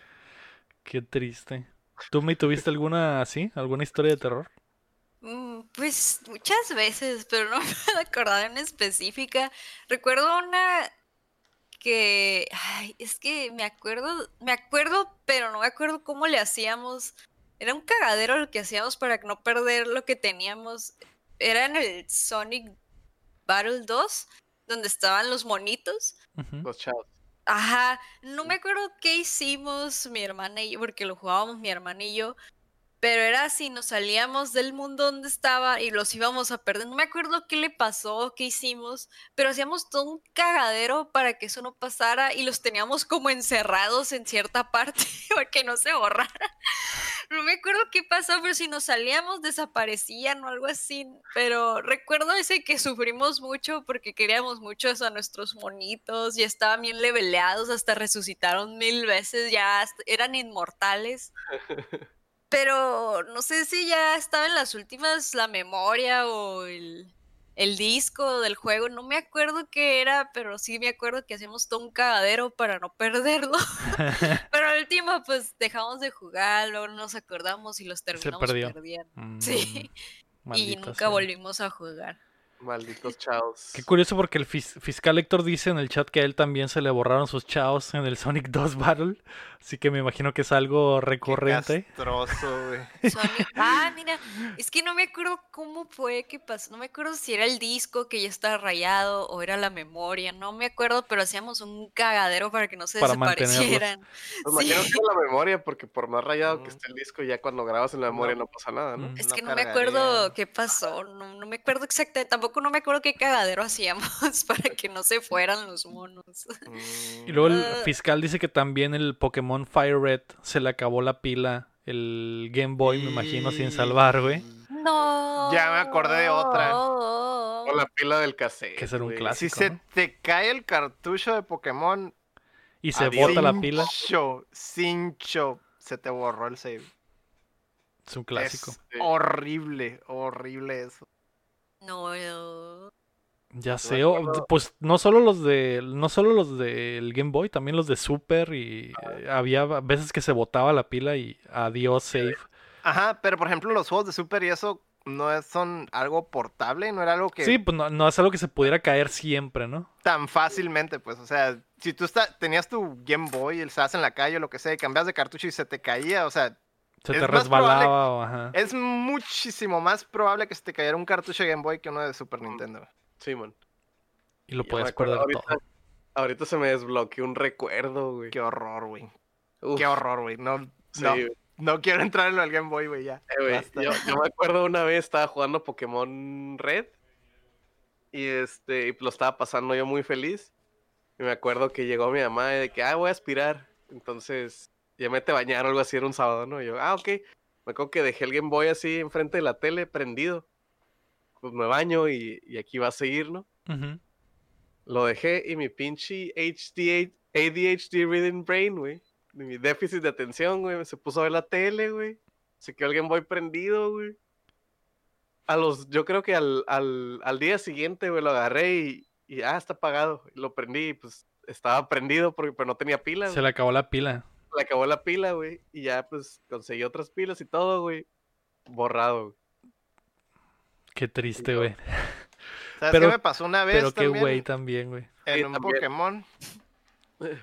Qué triste. ¿Tú me tuviste alguna así? ¿Alguna historia de terror? Mm, Pues muchas veces, pero no <laughs> me puedo acordar en específica. Recuerdo una que, ay, es que me acuerdo, me acuerdo, pero no me acuerdo cómo le hacíamos. Era un cagadero lo que hacíamos para no perder lo que teníamos. Era en el Sonic Battle 2, donde estaban los monitos. Los chavos. Ajá, no me acuerdo qué hicimos mi hermana y yo, porque lo jugábamos mi hermana y yo, pero era así, nos salíamos del mundo donde estaba y los íbamos a perder. No me acuerdo qué le pasó, qué hicimos, pero hacíamos todo un cagadero para que eso no pasara y los teníamos como encerrados en cierta <laughs> parte para que no se borrara. No me acuerdo qué pasó, pero si nos salíamos desaparecían o algo así. Pero recuerdo ese que sufrimos mucho porque queríamos mucho a nuestros monitos, ya estaban bien leveleados, hasta resucitaron mil veces, ya eran inmortales. <laughs> Pero no sé si ya estaba en las últimas la memoria o el, el disco del juego, no me acuerdo qué era, pero sí me acuerdo que hacíamos todo un cagadero para no perderlo. <laughs> <laughs> Pero al último, pues dejamos de jugar, luego no nos acordamos y los terminamos perdiendo. Mm, Sí, <laughs> y nunca sea. volvimos a jugar. Malditos chavos. Qué curioso porque el fis- fiscal Héctor dice en el chat que a él también se le borraron sus chaos en el Sonic <laughs> 2 Battle. Así que me imagino que es algo Qué recurrente. castroso, güey. Sonic- Ah, mira, es que no me acuerdo cómo fue que pasó. No me acuerdo si era el disco que ya estaba rayado o era la memoria. No me acuerdo, pero hacíamos un cagadero para que no se Para desaparecieran. Pues imagino Sí. que la memoria, porque por más rayado que Mm. esté el disco, ya cuando grabas en la memoria no, No. pasa nada, ¿no? Es No que no me acuerdo qué pasó. No, no me acuerdo exactamente. Tampoco no me acuerdo qué cagadero hacíamos <laughs> para que no se fueran los monos. Y luego el Ah. fiscal dice que también el Pokémon Fire Red se le acabó la pila. El Game Boy, me imagino, sin salvar, güey. No. Ya me acordé de otra. O la pila del cassette. Que ese era un güey. clásico. Si se ¿no? te cae el cartucho de Pokémon, Y se Adiós. bota la pila. Cincho, cincho, se te borró el save. Es un clásico. Es horrible, horrible eso. No, no. Ya sé, o- pues no solo los de no solo los del Game Boy, también los de Super y eh, había veces que se botaba la pila y adiós save. Ajá, pero por ejemplo los juegos de Super y eso no es- son algo portable, no era algo que Sí, pues no, no es algo que se pudiera caer siempre, ¿no? tan fácilmente, pues, o sea, si tú está- tenías tu Game Boy, el estabas en la calle o lo que sea, y cambias de cartucho y se te caía, o sea, Se Es te más probable- resbalaba o ajá. es muchísimo más probable que se te cayera un cartucho de Game Boy que uno de Super Nintendo. Sí, man. Y lo puedes perder ahorita, todo. ahorita se me desbloqueó un recuerdo, güey. Qué horror, güey. Uf, Qué horror, güey. No, sí, no, güey. no quiero entrar en lo del Game Boy, güey, ya. Eh, güey, Basta. yo, yo me <laughs> acuerdo una vez estaba jugando Pokémon Red y este y lo estaba pasando yo muy feliz. Y me acuerdo que llegó mi mamá y de que, ah, voy a aspirar. Entonces, ya mete a bañar o algo así, era un sábado, ¿no? Y yo, ah, ok. Me acuerdo que dejé el Game Boy así enfrente de la tele, prendido. Pues me baño y, y aquí va a seguir, ¿no? Lo dejé y mi pinche HD, ADHD reading brain, güey. Mi déficit de atención, güey. Se puso a ver la tele, güey. Se quedó el Game Boy prendido, güey. A los, yo creo que al, al, al día siguiente, güey, lo agarré y, y, ah, está apagado. Lo prendí y pues estaba prendido porque, pero no tenía pila. Se güey. le acabó la pila. Le acabó la pila, güey. Y ya pues conseguí otras pilas y todo, güey. Borrado, güey. Qué triste, güey. <laughs> ¿Sabes Pero- qué me pasó una vez Pero qué güey también, güey. En un también. Pokémon. <laughs>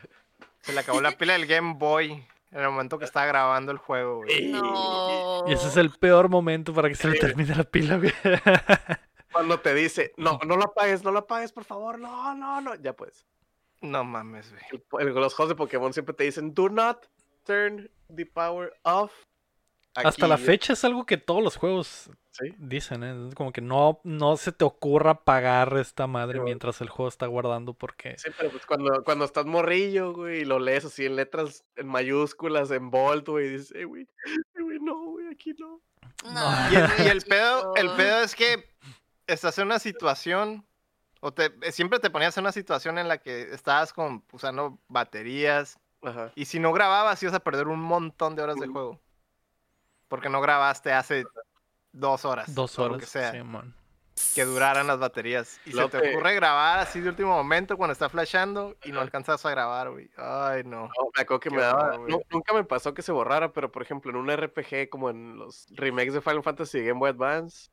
Se le acabó la pila del Game Boy en el momento que estaba grabando el juego, güey. No. Y ese es el peor momento para que se le termine la pila, güey. Cuando te dice, no, no la apagues, no la apagues, por favor, no, no, no. Ya pues. No mames, güey. los juegos de Pokémon siempre te dicen, do not turn the power off. Hasta la fecha es algo que todos los juegos Sí. dicen, ¿eh? Es Como que no, no se te ocurra apagar esta madre mientras el juego está guardando porque... Sí, pero pues cuando, cuando estás morrillo, güey, y lo lees así en letras en mayúsculas, en bold, güey, y dices, eh, güey, eh, güey, no, güey, aquí no. No. Y el, y el <laughs> pedo, el pedo es que estás en una situación, o te, eh, siempre te ponías en una situación en la que estabas con, usando baterías, Ajá. y si no grababas ibas a perder un montón de horas de juego. Porque no grabaste hace dos horas. Dos o horas. lo que sea. Simón. que duraran las baterías. Y Lo se te que- ocurre grabar así de último momento cuando está flashando y no alcanzas a grabar, güey. Ay, no. No, me acuerdo que Qué me daba. horror, güey. nu- nunca me pasó que se borrara, pero por ejemplo, en un RPG como en los remakes de Final Fantasy y Game Boy Advance,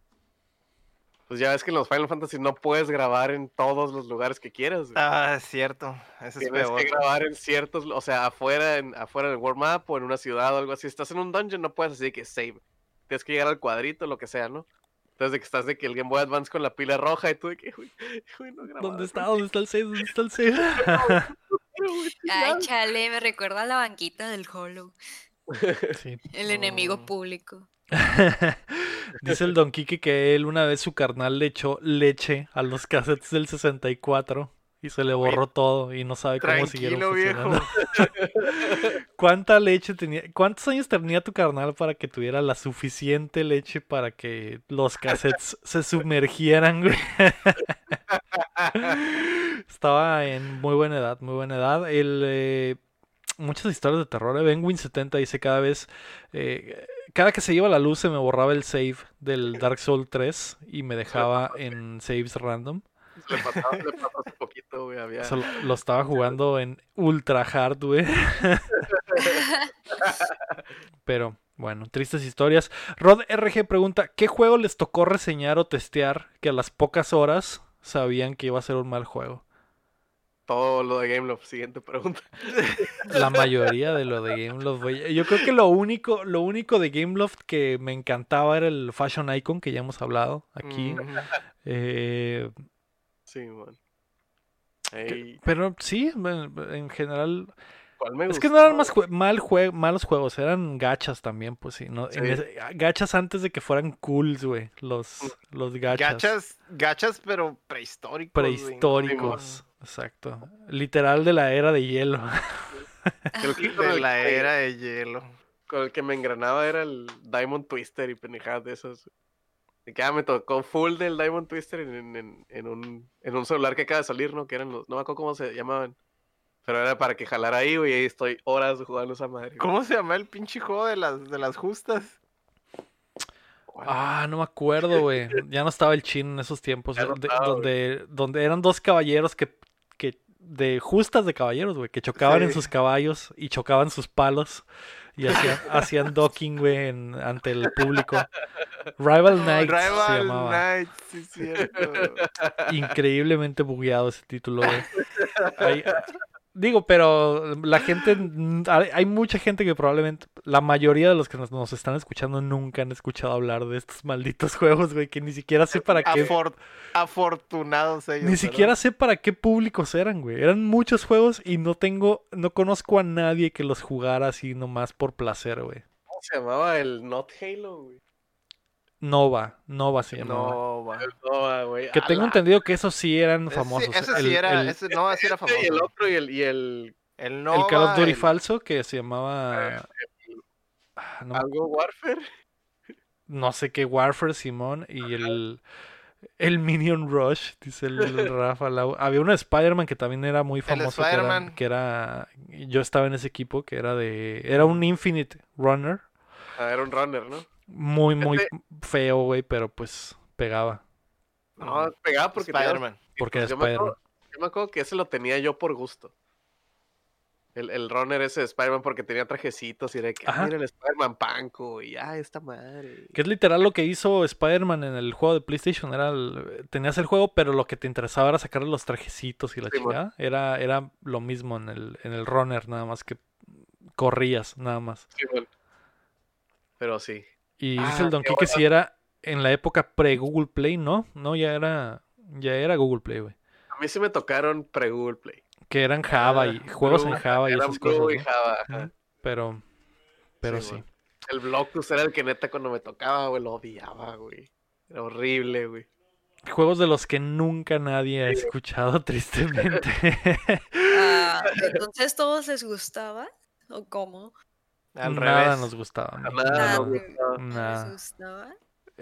pues ya ves que en los Final Fantasy no puedes grabar en todos los lugares que quieras. güey. Ah, es cierto. Ese es Tienes peor. que grabar en ciertos, o sea, afuera, en, afuera del World Map o en una ciudad o algo así. Estás en un dungeon, no puedes así que save. Tienes que llegar al cuadrito, lo que sea, ¿no? Entonces de que estás de que el Game Boy Advance con la pila roja y tú de que, güey, güey, no grababa, ¿Dónde está? ¿Dónde está el save? ¿Dónde está el save? <laughs> Ay, ya". chale, me recuerda a la banquita del Hollow. <laughs> Sí. El enemigo Oh. público. <laughs> Dice el Don Kike que él una vez su carnal le echó leche a los cassettes del 64 y se le borró todo y no sabe cómo siguieron viejo. funcionando. <laughs> ¿Cuánta leche tenía? ¿Cuántos años tenía tu carnal para que tuviera la suficiente leche para que los cassettes <laughs> se sumergieran, güey? Estaba en muy buena edad, muy buena edad. El, eh, muchas historias de terror. Benwin 70 dice cada vez, eh, cada que se iba la luz se me borraba el save del Dark Souls 3 y me dejaba <laughs> en saves random. Le pasaba, le poquito, güey, había... Eso lo, lo estaba jugando en ultra hard, güey. <laughs> Pero Bueno, tristes historias. Rod RG pregunta, ¿qué juego les tocó reseñar o testear que a las pocas horas sabían que iba a ser un mal juego? Todo lo de Gameloft. Siguiente pregunta. <laughs> La mayoría de lo de Gameloft, güey. Yo creo que lo único, lo único de Gameloft que me encantaba era el Fashion Icon, que ya hemos hablado aquí. Ujú. Eh, Sí, man. pero sí, en en general. ¿cuál me Es que no eran más jue- mal jue- malos juegos, eran gachas también, pues sí. ¿no? En Sí. ese- gachas antes de que fueran cools, güey. Los, los gachas. Gachas, gachas, pero prehistóricos. prehistóricos. Exacto. Literal de la era de hielo. <laughs> El que <laughs> De la era de hielo. Con el que me engranaba era el Diamond Twister y pendejadas de esos. Y que ah, me tocó full del Diamond Twister en, en- en un, en un celular que acaba de salir, ¿no? Que eran los, no me acuerdo cómo se llamaban. Pero era para que jalara ahí, güey, y ahí estoy horas jugando esa madre. güey. ¿Cómo se llama el pinche juego de las, de las justas? Ah, no me acuerdo, güey. Ya no estaba el chin en esos tiempos. <laughs> No estaba, güey. donde, donde eran dos caballeros que de justas de caballeros, güey, que chocaban en sus caballos y chocaban sus palos y hacían, <laughs> hacían docking, güey, en- ante el público. Rival Knights se Rival llamaba. Knights, sí, cierto. Increíblemente bugueado ese título, güey. Hay- digo, pero la gente, hay mucha gente que probablemente, la mayoría de los que nos, nos están escuchando nunca han escuchado hablar de estos malditos <laughs> juegos, güey, que ni siquiera sé para qué. Afor- afortunados ellos. Ni ¿verdad? siquiera sé para qué públicos eran, güey. Eran muchos juegos y no tengo, no conozco a nadie que los jugara así nomás por placer, güey. ¿Cómo se llamaba el Not Halo, güey? Nova, Nova se llamaba. No, va. El Nova, güey. Que tengo entendido que esos sí eran Ese- famosos. Ese, sí El- era, el- ese no, ese era famoso. Y el otro y el, y el El el Nova, Call of Duty el- falso que se llamaba. Ah, no, algo Warfare. no sé qué, Warfare Simón y el. El Minion Rush, dice el, el <laughs> Rafa. Lau. Había uno de Spider-Man que también era muy famoso. Que era, Spider-Man. que era. Yo estaba en ese equipo que era de. Era un Infinite Runner. Ah, era un runner, ¿no? Muy, muy Este- feo, güey, pero pues pegaba. No, pegaba porque tenía- Spider-Man. Porque era pues, yo, me Spider-Man. acuerdo, yo me acuerdo que ese lo tenía yo por gusto. El, el runner ese de Spider-Man porque tenía trajecitos y era que, ah, mira el Spider-Man panco y ah, esta madre. Que es literal lo que hizo Spider-Man en el juego de PlayStation. Era el- tenías el juego, pero lo que te interesaba era sacarle los trajecitos y la Sí, chingada. Era, era lo mismo en el, en el runner, nada más que corrías, nada más. Sí, bueno. Pero sí. Y Ah, dice el Don Quique si era en la época pre-Google Play, ¿no? No, ya era, ya era Google Play, güey. A mí sí me tocaron pre-Google Play. Que eran Java y Ah, juegos Blue, en Java y eran esas Blue cosas, y ¿no? Java, ajá. Ujú. Pero, pero Sí, sí. bueno. El Blockus era el que neta cuando me tocaba, güey, lo odiaba, güey. Era horrible, güey. Juegos de los que nunca nadie ha escuchado, <laughs> tristemente. Ah, <laughs> Entonces, ¿todos les gustaba? ¿O cómo? Al Nada revés. nos gustaba. Nada, Nada, no, ¿no no. Nada. les gustaba?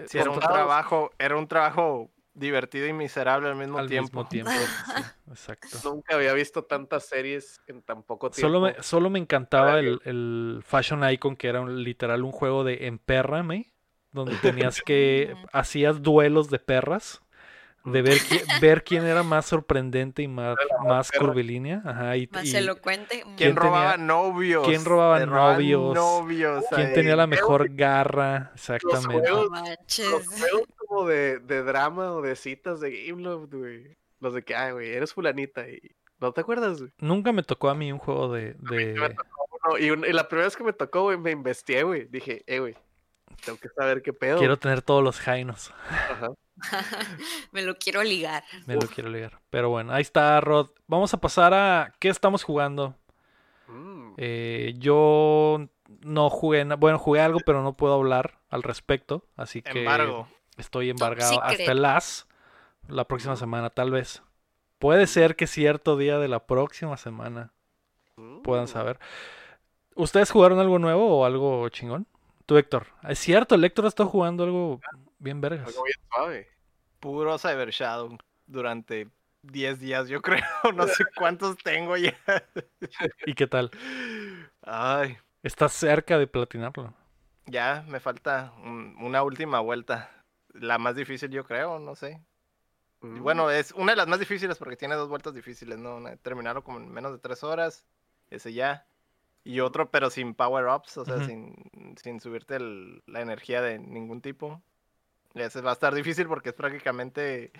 Sí, era un trabajo, era un trabajo divertido y miserable al mismo al tiempo. mismo tiempo. <laughs> sí, exacto. Nunca había visto tantas series en tan poco tiempo. Solo me, solo me encantaba el, el Fashion Icon, que era un- literal un juego de empérrame, donde tenías que, <laughs> hacías duelos de perras, de ver, qui- <laughs> ver quién era más sorprendente y más, más curvilínea. Ajá, y, Más y elocuente. ¿Quién, ¿Quién robaba tenía- novios? quién robaba novios? novios quién ahí. tenía la mejor garra, exactamente. juegos- No manches. Los juegos como de, de drama o de citas de Gameloft, güey. Los de que, ay, güey, eres fulanita y... ¿No te acuerdas, güey? Nunca me tocó a mí un juego de... de- me tocó uno, y, un- y la primera vez que me tocó, güey, me investigué, güey. Dije, eh, güey, tengo que saber qué pedo. Quiero tener todos los jainos. Ajá. <laughs> Me lo quiero ligar. Me lo quiero ligar. Pero bueno, ahí está, Rod. Vamos a pasar a... ¿Qué estamos jugando? Mm, Eh, yo no jugué, bueno, jugué algo, pero no puedo hablar al respecto, así que Embargo. estoy embargado hasta el as la próxima semana, tal vez. Puede ser que cierto día de la próxima semana puedan mm. saber. ¿Ustedes jugaron algo nuevo o algo chingón? Tú, Héctor. Es cierto, el Héctor está jugando algo bien vergas. Algo bien suave. Puro Cyber Shadow durante 10 días, yo <laughs> creo. No sé cuántos tengo ya. <laughs> ¿Y qué tal? Ay, Estás cerca de platinarlo. ya me falta un- una última vuelta. La más difícil, yo creo, no sé. Mm. Bueno, es una de las más difíciles porque tiene dos vueltas difíciles, ¿no? Terminarlo como en menos de tres horas. Ese ya. Y otro pero sin power-ups, o sea, Ujú. sin, sin subirte el- la energía de ningún tipo. Ese va a estar difícil porque es prácticamente...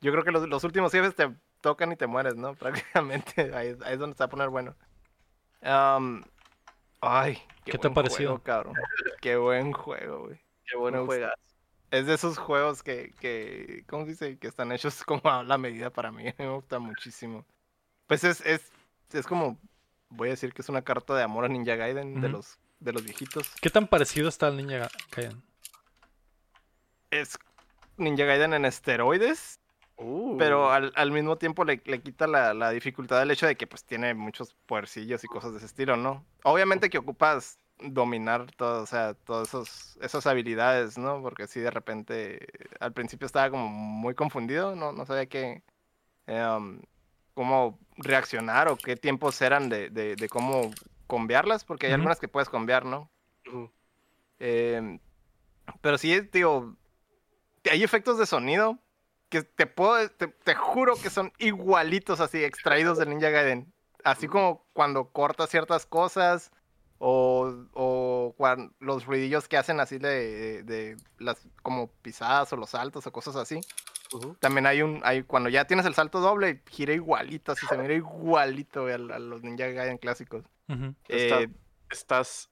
Yo creo que los, los últimos jefes te tocan y te mueres, ¿no? <laughs> Prácticamente, ahí, ahí es donde se va a poner bueno. Am, ay, ¿Qué te ha parecido? juego, cabrón. Qué buen juego, güey. Qué buen Me gusta. juega. Es de esos juegos que, que, ¿cómo se dice? Que están hechos <laughs> como a la medida para mí. Me gusta muchísimo. Pues es, es, es como, voy a decir que es una carta de amor a Ninja Gaiden de los de los viejitos. ¿Qué tan parecido está el Ninja Gaiden? Es Ninja Gaiden en esteroides, Uh, pero al, al mismo tiempo le, le quita la, la dificultad del hecho de que pues tiene muchos puercillos y cosas de ese estilo, ¿no? Obviamente que ocupas dominar todo, o sea, todas esos, esas habilidades, ¿no? Porque si de repente, al principio estaba como muy confundido, no, no sabía qué, em, cómo reaccionar o qué tiempos eran de, de, de cómo combiarlas, porque hay algunas que puedes combiar, ¿no? Em, pero sí, digo, hay efectos de sonido que te puedo, te, te juro que son igualitos así, extraídos del Ninja Gaiden. Así como cuando cortas ciertas cosas o, o los ruidillos que hacen así de, de las como pisadas o los saltos o cosas así. También hay un, hay, cuando ya tienes el salto doble, gira igualito, así se mira igualito a, a los Ninja Gaiden clásicos. Eh, Estás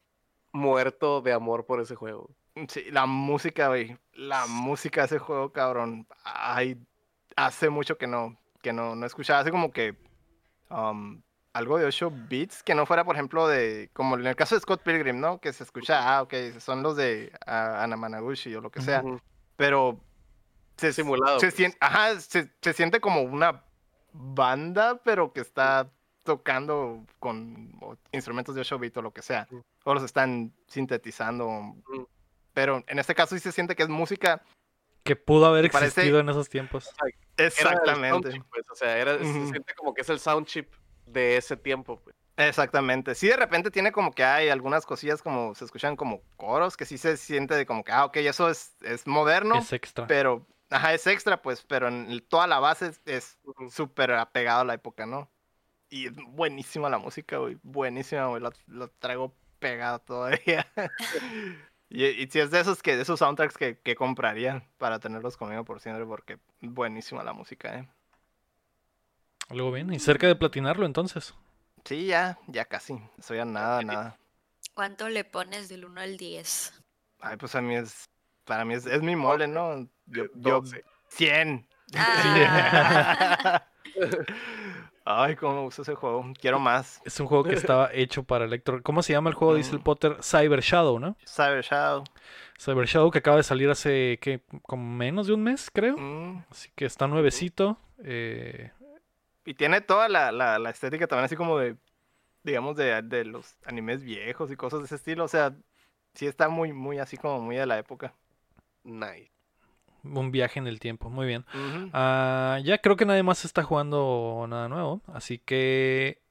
muerto de amor por ese juego. Sí, la música, güey. La música de ese juego, cabrón. Ay, hace mucho que no, que no, no escuchaba. Hace como que um, algo de 8 bits, que no fuera, por ejemplo, de. Como en el caso de Scott Pilgrim, ¿no? Que se escucha, ah, ok, son los de ah, Anamanaguchi o lo que sea. Pero. Se, Simulado, Se pues. siente, ajá, se, se siente como una banda, pero que está tocando con instrumentos de 8 bits o lo que sea. O los están sintetizando. Pero en este caso sí se siente que es música. Que pudo haber parece- existido en esos tiempos. Exactamente. chip, pues, o sea, era, se siente como que es el sound chip de ese tiempo. Pues. Exactamente. Sí, de repente tiene como que hay algunas cosillas como se escuchan como coros, que sí se siente de como que, ah, ok, eso es, es moderno, Es extra. pero, ajá, es extra, pues, pero en el- toda la base es- súper apegado a la época, ¿no? Y es buenísima la música, güey. Buenísima, güey. Lo, lo traigo pegado todavía. <laughs> y, y si es de esos que, de esos soundtracks que, que compraría para tenerlos conmigo por siempre, porque buenísima la música, eh. Algo bien. Y cerca de platinarlo entonces. Sí, ya, ya casi. Soy a nada, nada. ¿Cuánto le pones del 1 al 10? Ay, pues a mí es, para mí es, es mi mole, ¿no? Yo, yo 12. 100. Ah. <laughs> Ay, cómo me gusta ese juego. Quiero más. Es un juego que estaba hecho para Electro. ¿Cómo se llama el juego? Dice el Mm. Potter. Cyber Shadow, ¿no? Cyber Shadow. Cyber Shadow que acaba de salir hace, ¿qué? Como menos de un mes, creo. Mm, Así que está nuevecito. Eh, Y tiene toda la, la, la estética también así como de, digamos, de, de los animes viejos y cosas de ese estilo. O sea, sí está muy, muy así como muy de la época. Nice. Un viaje en el tiempo. Muy bien. Ah, ya creo que nadie más está jugando nada nuevo. Así que.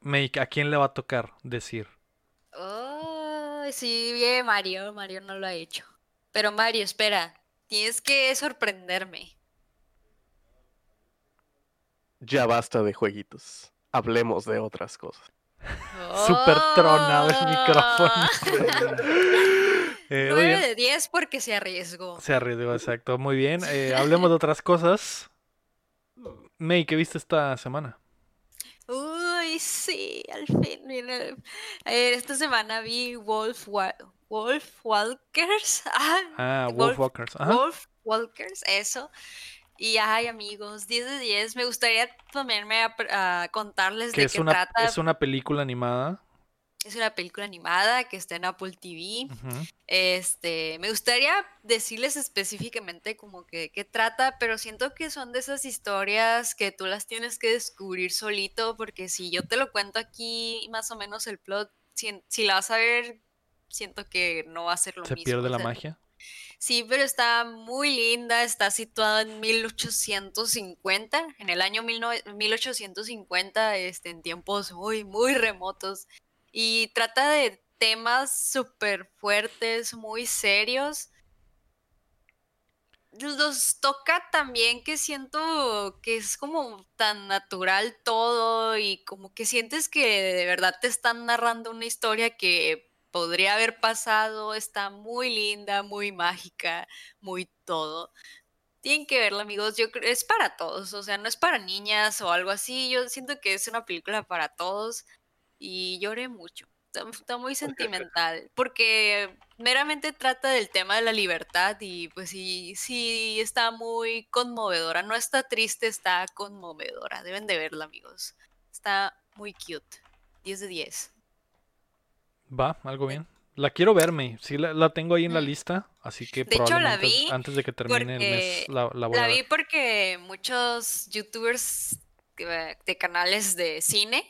Make, ¿a quién le va a tocar decir? Oh, sí, bien, Mario. Mario no lo ha hecho. Pero Mario, espera. Tienes que sorprenderme. Ya basta de jueguitos. Hablemos de otras cosas. <laughs> Súper tronado el micrófono. <laughs> Eh, muy 9 bien. de 10 porque se arriesgó. Se arriesgó, exacto. Muy bien. eh, hablemos de <laughs> otras cosas. May, ¿qué viste esta semana? Uy, sí, al fin. viene- Eh, esta semana vi Wolf, Wa- Wolf Walkers. <laughs> Ah, Ah, Wolf- Wolfwalkers. Ajá. Wolf Walkers, eso. Y ay, amigos, 10 de 10. Me gustaría ponerme a contarles Que de es qué una, trata. es una película animada. Es una película animada que está en Apple TV. Este, me gustaría decirles específicamente como que qué trata, pero siento que son de esas historias que tú las tienes que descubrir solito, porque si yo te lo cuento aquí, más o menos el plot, si, si la vas a ver, siento que no va a ser lo Se mismo. pierde o la sea, magia. Sí, pero está muy linda, está situada en 1850, en el año 19 1850, este, en tiempos muy, muy remotos, y trata de temas súper fuertes, muy serios. los toca también que siento que es como tan natural todo y como que sientes que de verdad te están narrando una historia que podría haber pasado, está muy linda, muy mágica, muy todo. Tienen que verla, amigos. Yo creo es para todos, o sea, no es para niñas o algo así. Yo siento que es una película para todos y lloré mucho. Está, está muy sentimental porque meramente trata del tema de la libertad y pues sí, sí está muy conmovedora. No está triste, está conmovedora. Deben de verla, amigos. Está muy cute. 10 de 10. Va, algo bien. La quiero verme, sí la, la tengo ahí en la lista, así que De hecho, la probablemente vi antes de que termine el mes la, la voy a La ver. vi porque muchos youtubers que- de canales de cine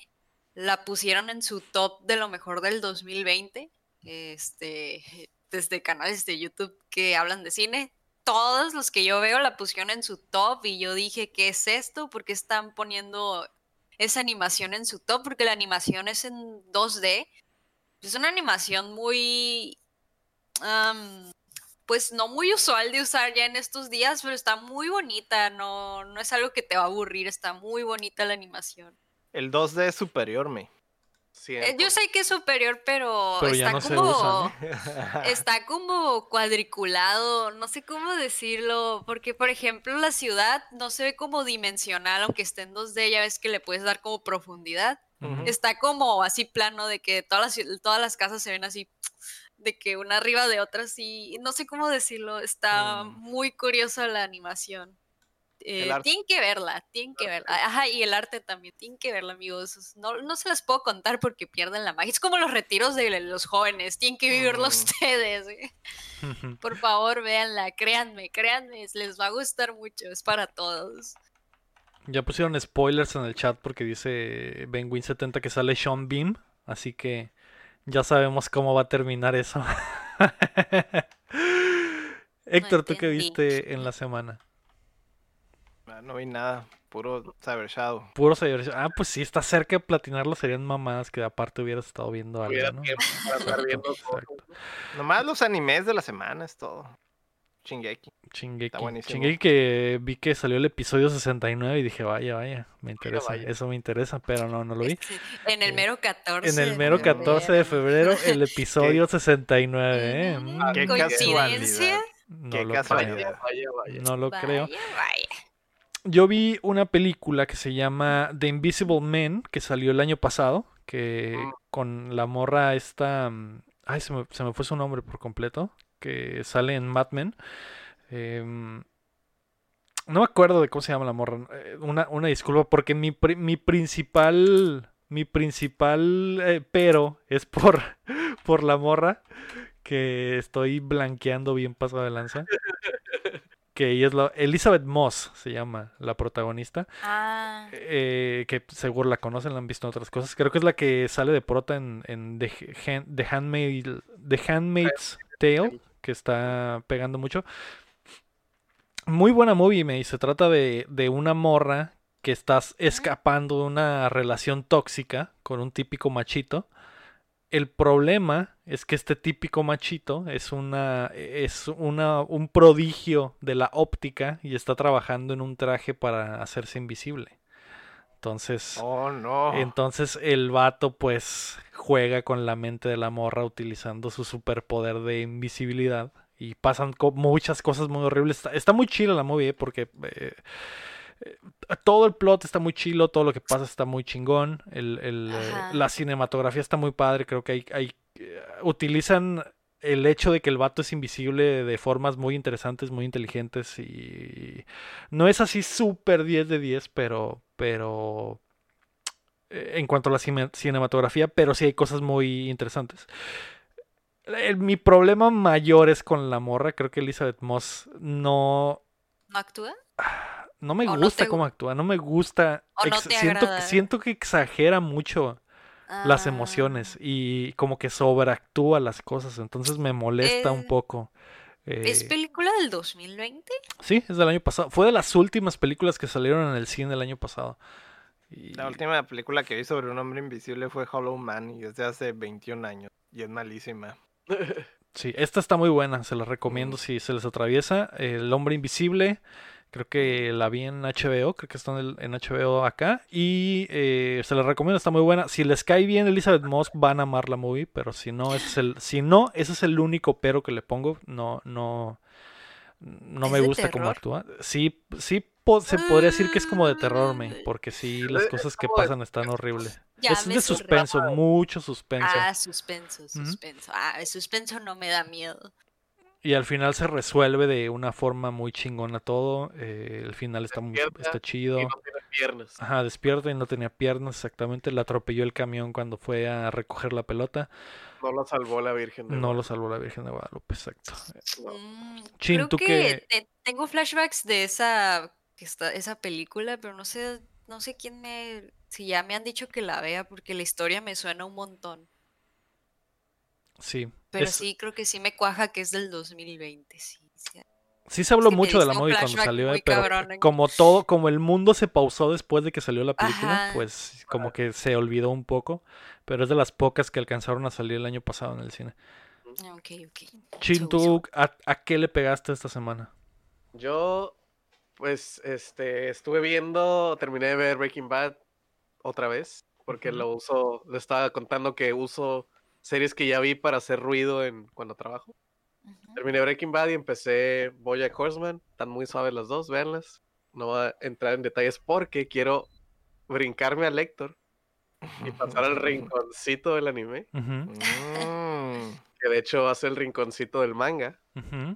la pusieron en su top de lo mejor del 2020. Este, desde canales de YouTube que hablan de cine. Todos los que yo veo la pusieron en su top y yo dije, ¿qué es esto? ¿Por qué están poniendo esa animación en su top? Porque la animación es en 2D. Es una animación muy... am, pues no muy usual de usar ya en estos días, pero está muy bonita, no, no es algo que te va a aburrir, está muy bonita la animación. El 2D es superior, me. Eh, yo sé que es superior, pero, está no como usa, <laughs> está como cuadriculado, no sé cómo decirlo, porque por ejemplo la ciudad no se ve como dimensional, aunque esté en 2D, ya ves que le puedes dar como profundidad. Está como así plano de que todas las, todas las casas se ven así, de que una arriba de otra, así, no sé cómo decirlo, está Mm. muy curiosa la animación. Eh, tienen que verla, tienen que verla. Ajá, y el arte también, tienen que verla, amigos. No, no se las puedo contar porque pierden la magia. Es como los retiros de los jóvenes, tienen que vivirlo Mm. <laughs> ustedes. ¿eh? <laughs> Por favor, véanla, créanme, créanme, les va a gustar mucho, es para todos. Ya pusieron spoilers en el chat porque dice Benwin70 que sale Sean Beam, así que ya sabemos cómo va a terminar eso. <laughs> Héctor, ¿tú qué viste en la semana? No vi nada, puro Cyber Shadow. Puro Cyber- Ah, pues sí, está cerca de platinarlo, serían mamadas que aparte hubieras estado viendo algo, Hubiera ¿no? tiempo para andar viendo todo. Exacto. Nomás los animes de la semana es todo. Shingeki. buenísimo. Shingeki que vi que salió el episodio 69 y dije, vaya, vaya, me interesa, vaya. eso me interesa, pero no, no lo vi. En el mero 14. En el de mero 14 de febrero, el <laughs> episodio 69, ¿eh? Qué ¿Coincidencia? no Qué lo casualidad. creo. Vaya, vaya. No lo creo. Yo vi una película que se llama The Invisible Man, que salió el año pasado, que Mm. con la morra esta... mm, Ay, se me, se me fue su nombre por completo, que sale en Mad Men. Em, no me acuerdo de cómo se llama la morra. eh, Una, una disculpa, porque mi, mi principal... Mi principal eh, pero es por, <laughs> por la morra que estoy blanqueando bien paso de lanza. Que ella es la... Elizabeth Moss se llama la protagonista. Ah, eh, que seguro la conocen, la han visto en otras cosas. Creo que es la que sale de prota en, en The, Han- The Handmaid, The Handmaid's Tale, que está pegando mucho. Muy buena movie, me Se trata de, de una morra que estás escapando de una relación tóxica con un típico machito. El problema es que este típico machito es una es una un prodigio de la óptica y está trabajando en un traje para hacerse invisible. Entonces, Oh, no. entonces el vato pues juega con la mente de la morra utilizando su superpoder de invisibilidad y pasan co- muchas cosas muy horribles. Está, está muy chila la movie, ¿eh? porque eh, eh, todo el plot está muy chilo, todo lo que pasa está muy chingón, el, el, eh, la cinematografía está muy padre, creo que hay, hay eh, utilizan el hecho de que el vato es invisible de formas muy interesantes, muy inteligentes y no es así súper 10 de 10, pero pero eh, en cuanto a la cine- cinematografía, pero sí hay cosas muy interesantes. El- mi problema mayor es con la morra, creo que Elizabeth Moss no ¿no actúa? No me ¿O no gusta te cómo actúa, no me gusta. ¿O no ex- te siento, siento que exagera mucho las Ah, emociones y como que sobreactúa las cosas, entonces me molesta un Eh, poco. ¿Es Eh, película del 2020? sí, es del año pasado. Fue de las últimas películas que salieron en el cine el año pasado. Y- La última película que vi sobre un hombre invisible fue Hollow Man y es de hace 21 años. Y es malísima. Sí, esta está muy buena, se la recomiendo si se les atraviesa. El hombre invisible, creo que la vi en HBO, creo que está en, el- en HBO acá. Y eh, se la recomiendo, está muy buena. Si les cae bien Elizabeth Moss, van a amar la movie, pero si no, ese es el, si no, ese es el único pero que le pongo. No, no, no ¿Es me gusta cómo actúa. Sí, sí po- se podría decir que es como de terror, me, porque sí, las cosas que pasan están horribles. Ya Es de suspenso, mucho suspenso. Ah, suspenso, suspenso. Ah, el suspenso no me da miedo. Y al final se resuelve de una forma muy chingona todo. eh, el final está, muy- está chido. Y no tiene piernas. Ajá, despierta y no tenía piernas exactamente. Le atropelló el camión cuando fue a recoger la pelota. No lo salvó la Virgen. de No lo Guadalupe. salvó la Virgen de Guadalupe, exacto. Mm, Chin, creo ¿tú que qué? te- tengo flashbacks de esa, que está, esa película, pero no sé, no sé quién me, si ya me han dicho que la vea, porque la historia me suena un montón. Sí. Pero es- sí, creo que sí me cuaja que es del 2020, sí. sí. sí se habló mucho de la movie cuando salió, eh, pero cabrón, como todo, como el mundo se pausó después de que salió la película, Ajá. pues como que se olvidó un poco. Pero es de las pocas que alcanzaron a salir el año pasado en el cine. Ok, ok. Chin, So, ¿tú a, a qué le pegaste esta semana? Yo, pues, este, estuve viendo, terminé de ver Breaking Bad otra vez, porque lo uso, le estaba contando que uso series que ya vi para hacer ruido en cuando trabajo. Terminé Breaking Bad y empecé Bojack Horseman, están muy suaves las dos, véanlas. No voy a entrar en detalles porque quiero brincarme a Lector y pasar al <laughs> rinconcito del anime, Mm, que de hecho va a ser el rinconcito del manga.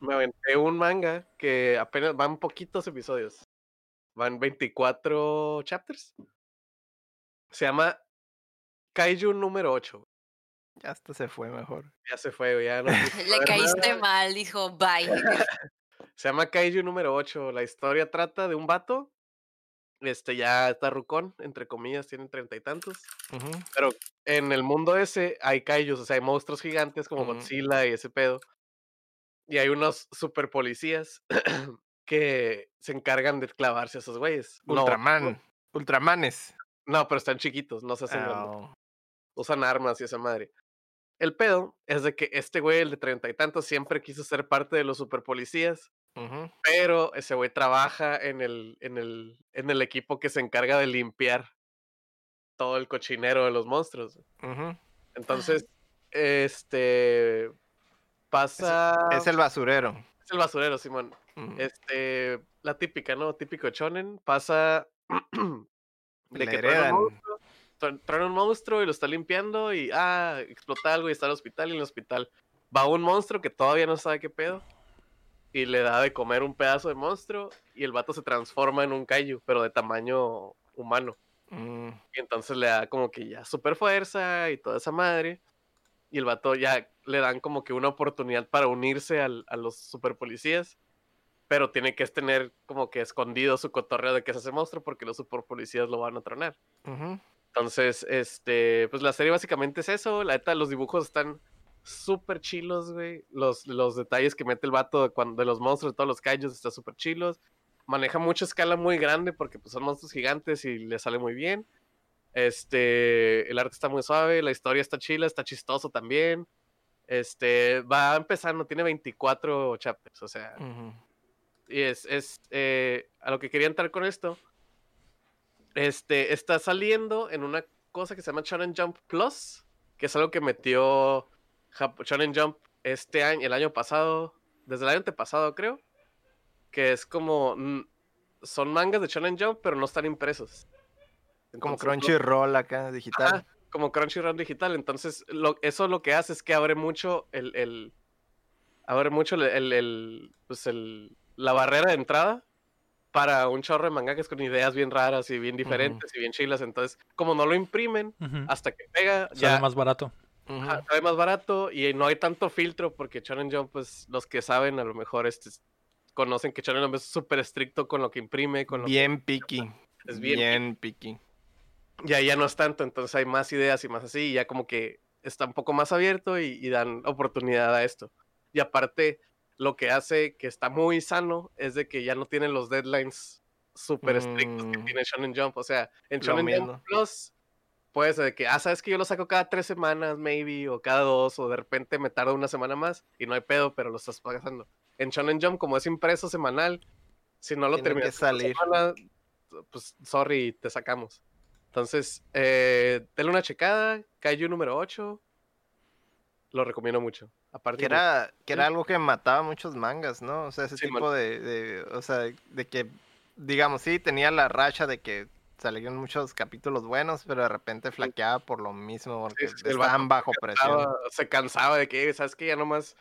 Me aventé un manga que apenas van poquitos episodios. Van 24 chapters. Se llama Kaiju número 8. Ya hasta se fue mejor. Ya se fue, ya no. <laughs> Le caíste nada. mal, dijo bye. <laughs> Se llama Kaiju número 8. La historia trata de un vato. Este ya está rucón, entre comillas, tiene treinta y tantos. Pero en el mundo ese hay kaijus, o sea, hay monstruos gigantes como Ujú. Godzilla y ese pedo. Y hay unos super policías <clears throat> que se encargan de clavarse a esos güeyes. No, Ultraman. Ultramanes. No, pero están chiquitos, no se hacen. Ah, Usan armas y esa madre. El pedo es de que este güey, el de treinta y tantos, siempre quiso ser parte de los super policías, ujú. pero ese güey trabaja en el, en el, en el equipo que se encarga de limpiar todo el cochinero de los monstruos. Entonces, este pasa. Es el basurero. es el basurero, Simón. Este, la típica, ¿no? Típico chonen. Pasa <clears throat> de Le que heredan. Truena un monstruo y lo está limpiando y ah, explota algo y está en el hospital y en el hospital va un monstruo que todavía no sabe qué pedo y le da de comer un pedazo de monstruo y el vato se transforma en un kaiju, pero de tamaño humano. Mm, Y entonces le da como que ya super fuerza y toda esa madre. Y el vato ya le dan como que una oportunidad para unirse al- a los super policías. Pero tiene que tener como que escondido su cotorreo de que es ese monstruo porque los super policías lo van a tronar. ujú. Entonces, este, pues la serie básicamente es eso. La neta, los dibujos están súper chilos, güey. Los, los detalles que mete el vato de, cuando, de los monstruos, de todos los kaijus, está súper chilos. Maneja mucha escala muy grande porque pues, son monstruos gigantes y le sale muy bien. Este, el arte está muy suave, la historia está chila, está chistoso también. Este, va empezando, tiene 24 chapters, o sea, y es, es eh, a lo que quería entrar con esto. Este está saliendo en una cosa que se llama Shonen Jump Plus, que es algo que metió Jap- Shonen Jump este año, el año pasado, desde el año antepasado, creo. Que es como. mm, Son mangas de Shonen Jump, pero no están impresos. Como Entonces, Crunchyroll acá, digital. Ajá, como Crunchyroll digital. Entonces, lo, eso lo que hace es que abre mucho el. el- abre mucho el, el- el, pues el- la barrera de entrada para un chorro de mangakas con ideas bien raras y bien diferentes y bien chilas. Entonces, como no lo imprimen hasta que pega, Sale ya más barato. Ajá, sale más barato y no hay tanto filtro porque Shonen Jump, pues los que saben a lo mejor este, conocen que Shonen Jump es súper estricto con lo que imprime, con lo que Bien picky. es bien Bien picky. ya ya no es tanto, entonces hay más ideas y más así, y ya como que está un poco más abierto y, y dan oportunidad a esto. Y aparte, lo que hace que está muy sano es de que ya no tienen los deadlines súper estrictos que Mm. tiene Shonen Jump. O sea, en Shonen Jump mismo. Plus después de que, ah, sabes que yo lo saco cada tres semanas, maybe, o cada dos, o de repente me tardo una semana más y no hay pedo, pero lo estás pagando. En Shonen Jump, como es impreso semanal, si no lo Tiene que terminas salir. semana, pues sorry, te sacamos. Entonces, eh, denle una checada, Kaiju número 8, lo recomiendo mucho. Aparte, Que era, que era algo que mataba muchos mangas, ¿no? O sea, ese Sí, tipo de, de- o sea, de que, digamos, sí, tenía la racha de que salían muchos capítulos buenos, pero de repente flaqueaba por lo mismo, porque sí, estaban bajo presión. cansaba- se cansaba de que, sabes que ya nomás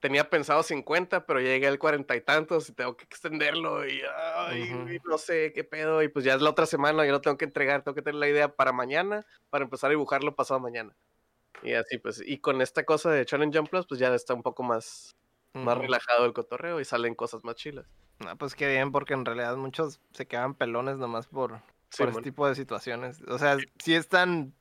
tenía pensado 50, pero llegué al cuarenta y tantos y tengo que extenderlo y, ay, Ujú. y no sé qué pedo. Y pues ya es la otra semana, yo lo tengo que entregar, tengo que tener la idea para mañana, para empezar a dibujarlo pasado mañana. Y así pues, y con esta cosa de Shonen Jump Plus, pues ya está un poco más, más relajado el cotorreo y salen cosas más chilas. Ah, pues qué bien, porque en realidad muchos se quedan pelones nomás por, Sí, por este tipo de situaciones. O sea, sí están,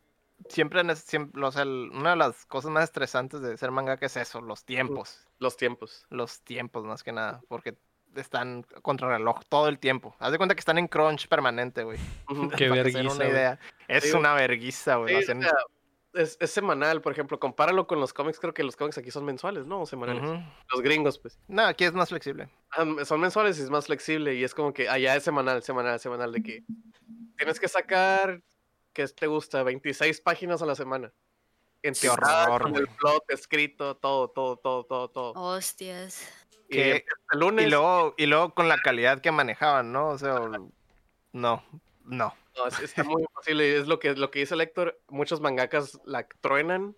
siempre, en es- siempre o sea, el- una de las cosas más estresantes de ser mangaka es eso, los tiempos. los tiempos. los tiempos más que nada, porque están contra reloj todo el tiempo. Haz de cuenta que están en crunch permanente, güey. <laughs> Qué que verguiza, una idea. Es Sí, una verguiza, güey. Sí, o sea, es, es semanal, por ejemplo, compáralo con los cómics, creo que los cómics aquí son mensuales, ¿no? O semanales. Los gringos, pues. No, aquí es más flexible. Ah, son mensuales y es más flexible y es como que allá es semanal, semanal, semanal, de que tienes que sacar, que te gusta? 26 páginas a la semana. Entizadas, horror, con el plot escrito, todo, todo, todo, todo, todo. Hostias. Y Que- empieza el lunes, Y luego, y luego con la calidad que manejaban, ¿no? O sea, no, no. No, es- está muy imposible. y Es lo que, lo que dice el Héctor, muchos mangakas la truenan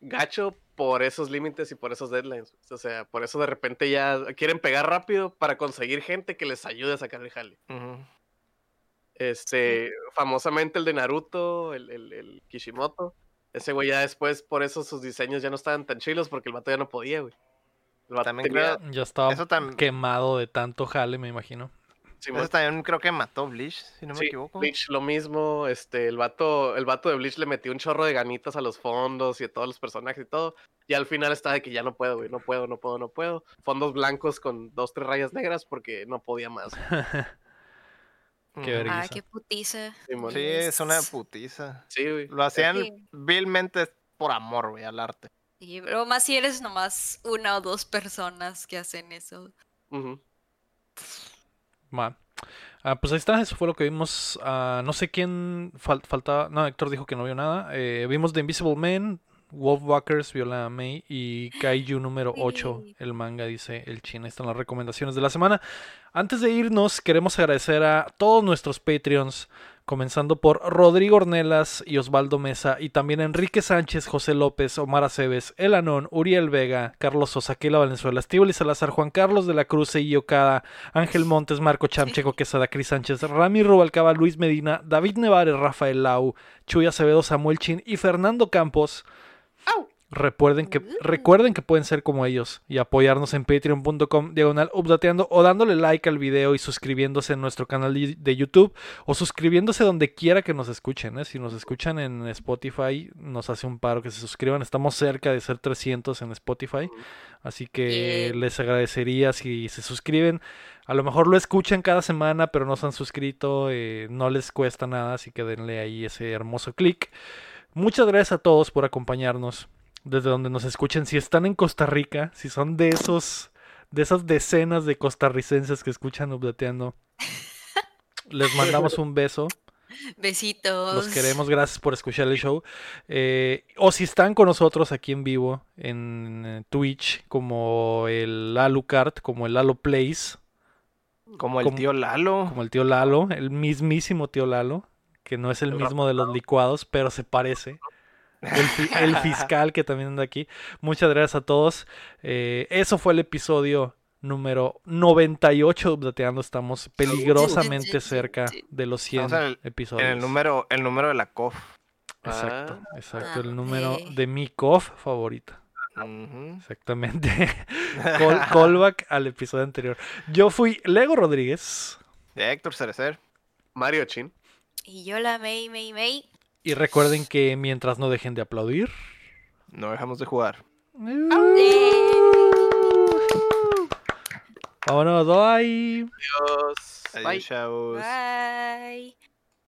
gacho por esos límites y por esos deadlines. O sea, por eso de repente ya quieren pegar rápido para conseguir gente que les ayude a sacar el jale. Este, famosamente el de Naruto, el, el, el Kishimoto. Ese güey ya después, por eso sus diseños ya no estaban tan chilos porque el vato ya no podía, güey. El vato También tenía- creo- Ya estaba Eso, tam- quemado de tanto jale, me imagino. Eso también creo que mató Bleach, si no me sí, equivoco. Bleach lo mismo, este, el vato, el vato de Bleach le metió un chorro de ganitas a los fondos y a todos los personajes y todo. Y al final está de que ya no puedo, güey, no puedo, no puedo, no puedo. Fondos blancos con dos, tres rayas negras porque no podía más. <laughs> Qué verga. Ah, Vergüenza. qué putiza. Sí, es una putiza. Sí, güey. Lo hacían Sí. vilmente por amor, güey, al arte. Sí, pero más si eres nomás una o dos personas que hacen eso. Ujú. Ah, pues ahí está, eso fue lo que vimos. Ah, no sé quién fal- faltaba. No, Héctor dijo que no vio nada. Eh, vimos The Invisible Man, Wolfwalkers, Viola May y Kaiju número 8. Sí. El manga, dice el chino. Ahí están las recomendaciones de la semana. Antes de irnos, queremos agradecer a todos nuestros Patreons. Comenzando por Rodrigo Ornelas y Osvaldo Mesa, y también Enrique Sánchez, José López, Omar Aceves, El Anón, Uriel Vega, Carlos Sosa, Keila Valenzuela, Estíbal y Salazar, Juan Carlos de la Cruz y Okada, Ángel Montes, Marco Chamcheco Quesada, Cris Sánchez, Rami Rubalcaba, Luis Medina, David Nevares, Rafael Lau, Chuy Acevedo, Samuel Chin y Fernando Campos. Recuerden que, recuerden que pueden ser como ellos y apoyarnos en patreon.com diagonal updateando o dándole like al video y suscribiéndose en nuestro canal de YouTube o suscribiéndose donde quiera que nos escuchen. ¿eh? Si nos escuchan en Spotify, nos hace un paro que se suscriban. Estamos cerca de ser 300 en Spotify. Así que les agradecería si se suscriben. A lo mejor lo escuchan cada semana, pero no se han suscrito. eh, no les cuesta nada, así que denle ahí ese hermoso clic. Muchas gracias a todos por acompañarnos desde donde nos escuchen. Si están en Costa Rica, si son de esos, de esas decenas de costarricenses que escuchan Updateando, <laughs> les mandamos un beso. Besitos. Los queremos, gracias por escuchar el show. Eh, o si están con nosotros aquí en vivo en eh, Twitch, como el Alucard, como el Lalo Plays, Como el Como- tío Lalo. como el tío Lalo, el mismísimo tío Lalo, que no es El mismo de los licuados, pero se parece. El, fi- el fiscal que también anda aquí. Muchas gracias a todos. Eh, eso fue el episodio número 98 de Updateando. Estamos peligrosamente cerca de los 100 Estamos en el- episodios. En el número, el número de la COF. Exacto, Ah. exacto. Ah, El número ok. de mi COF favorita. Exactamente. <laughs> Call- callback al episodio anterior. Yo fui Lego Rodríguez. De Héctor Cerecer. Mario Chin. Y yo la May, May, May. Y recuerden que mientras no dejen de aplaudir. No dejamos de jugar. Vámonos, bye. Adiós. Adiós, Bye. chavos. Bye.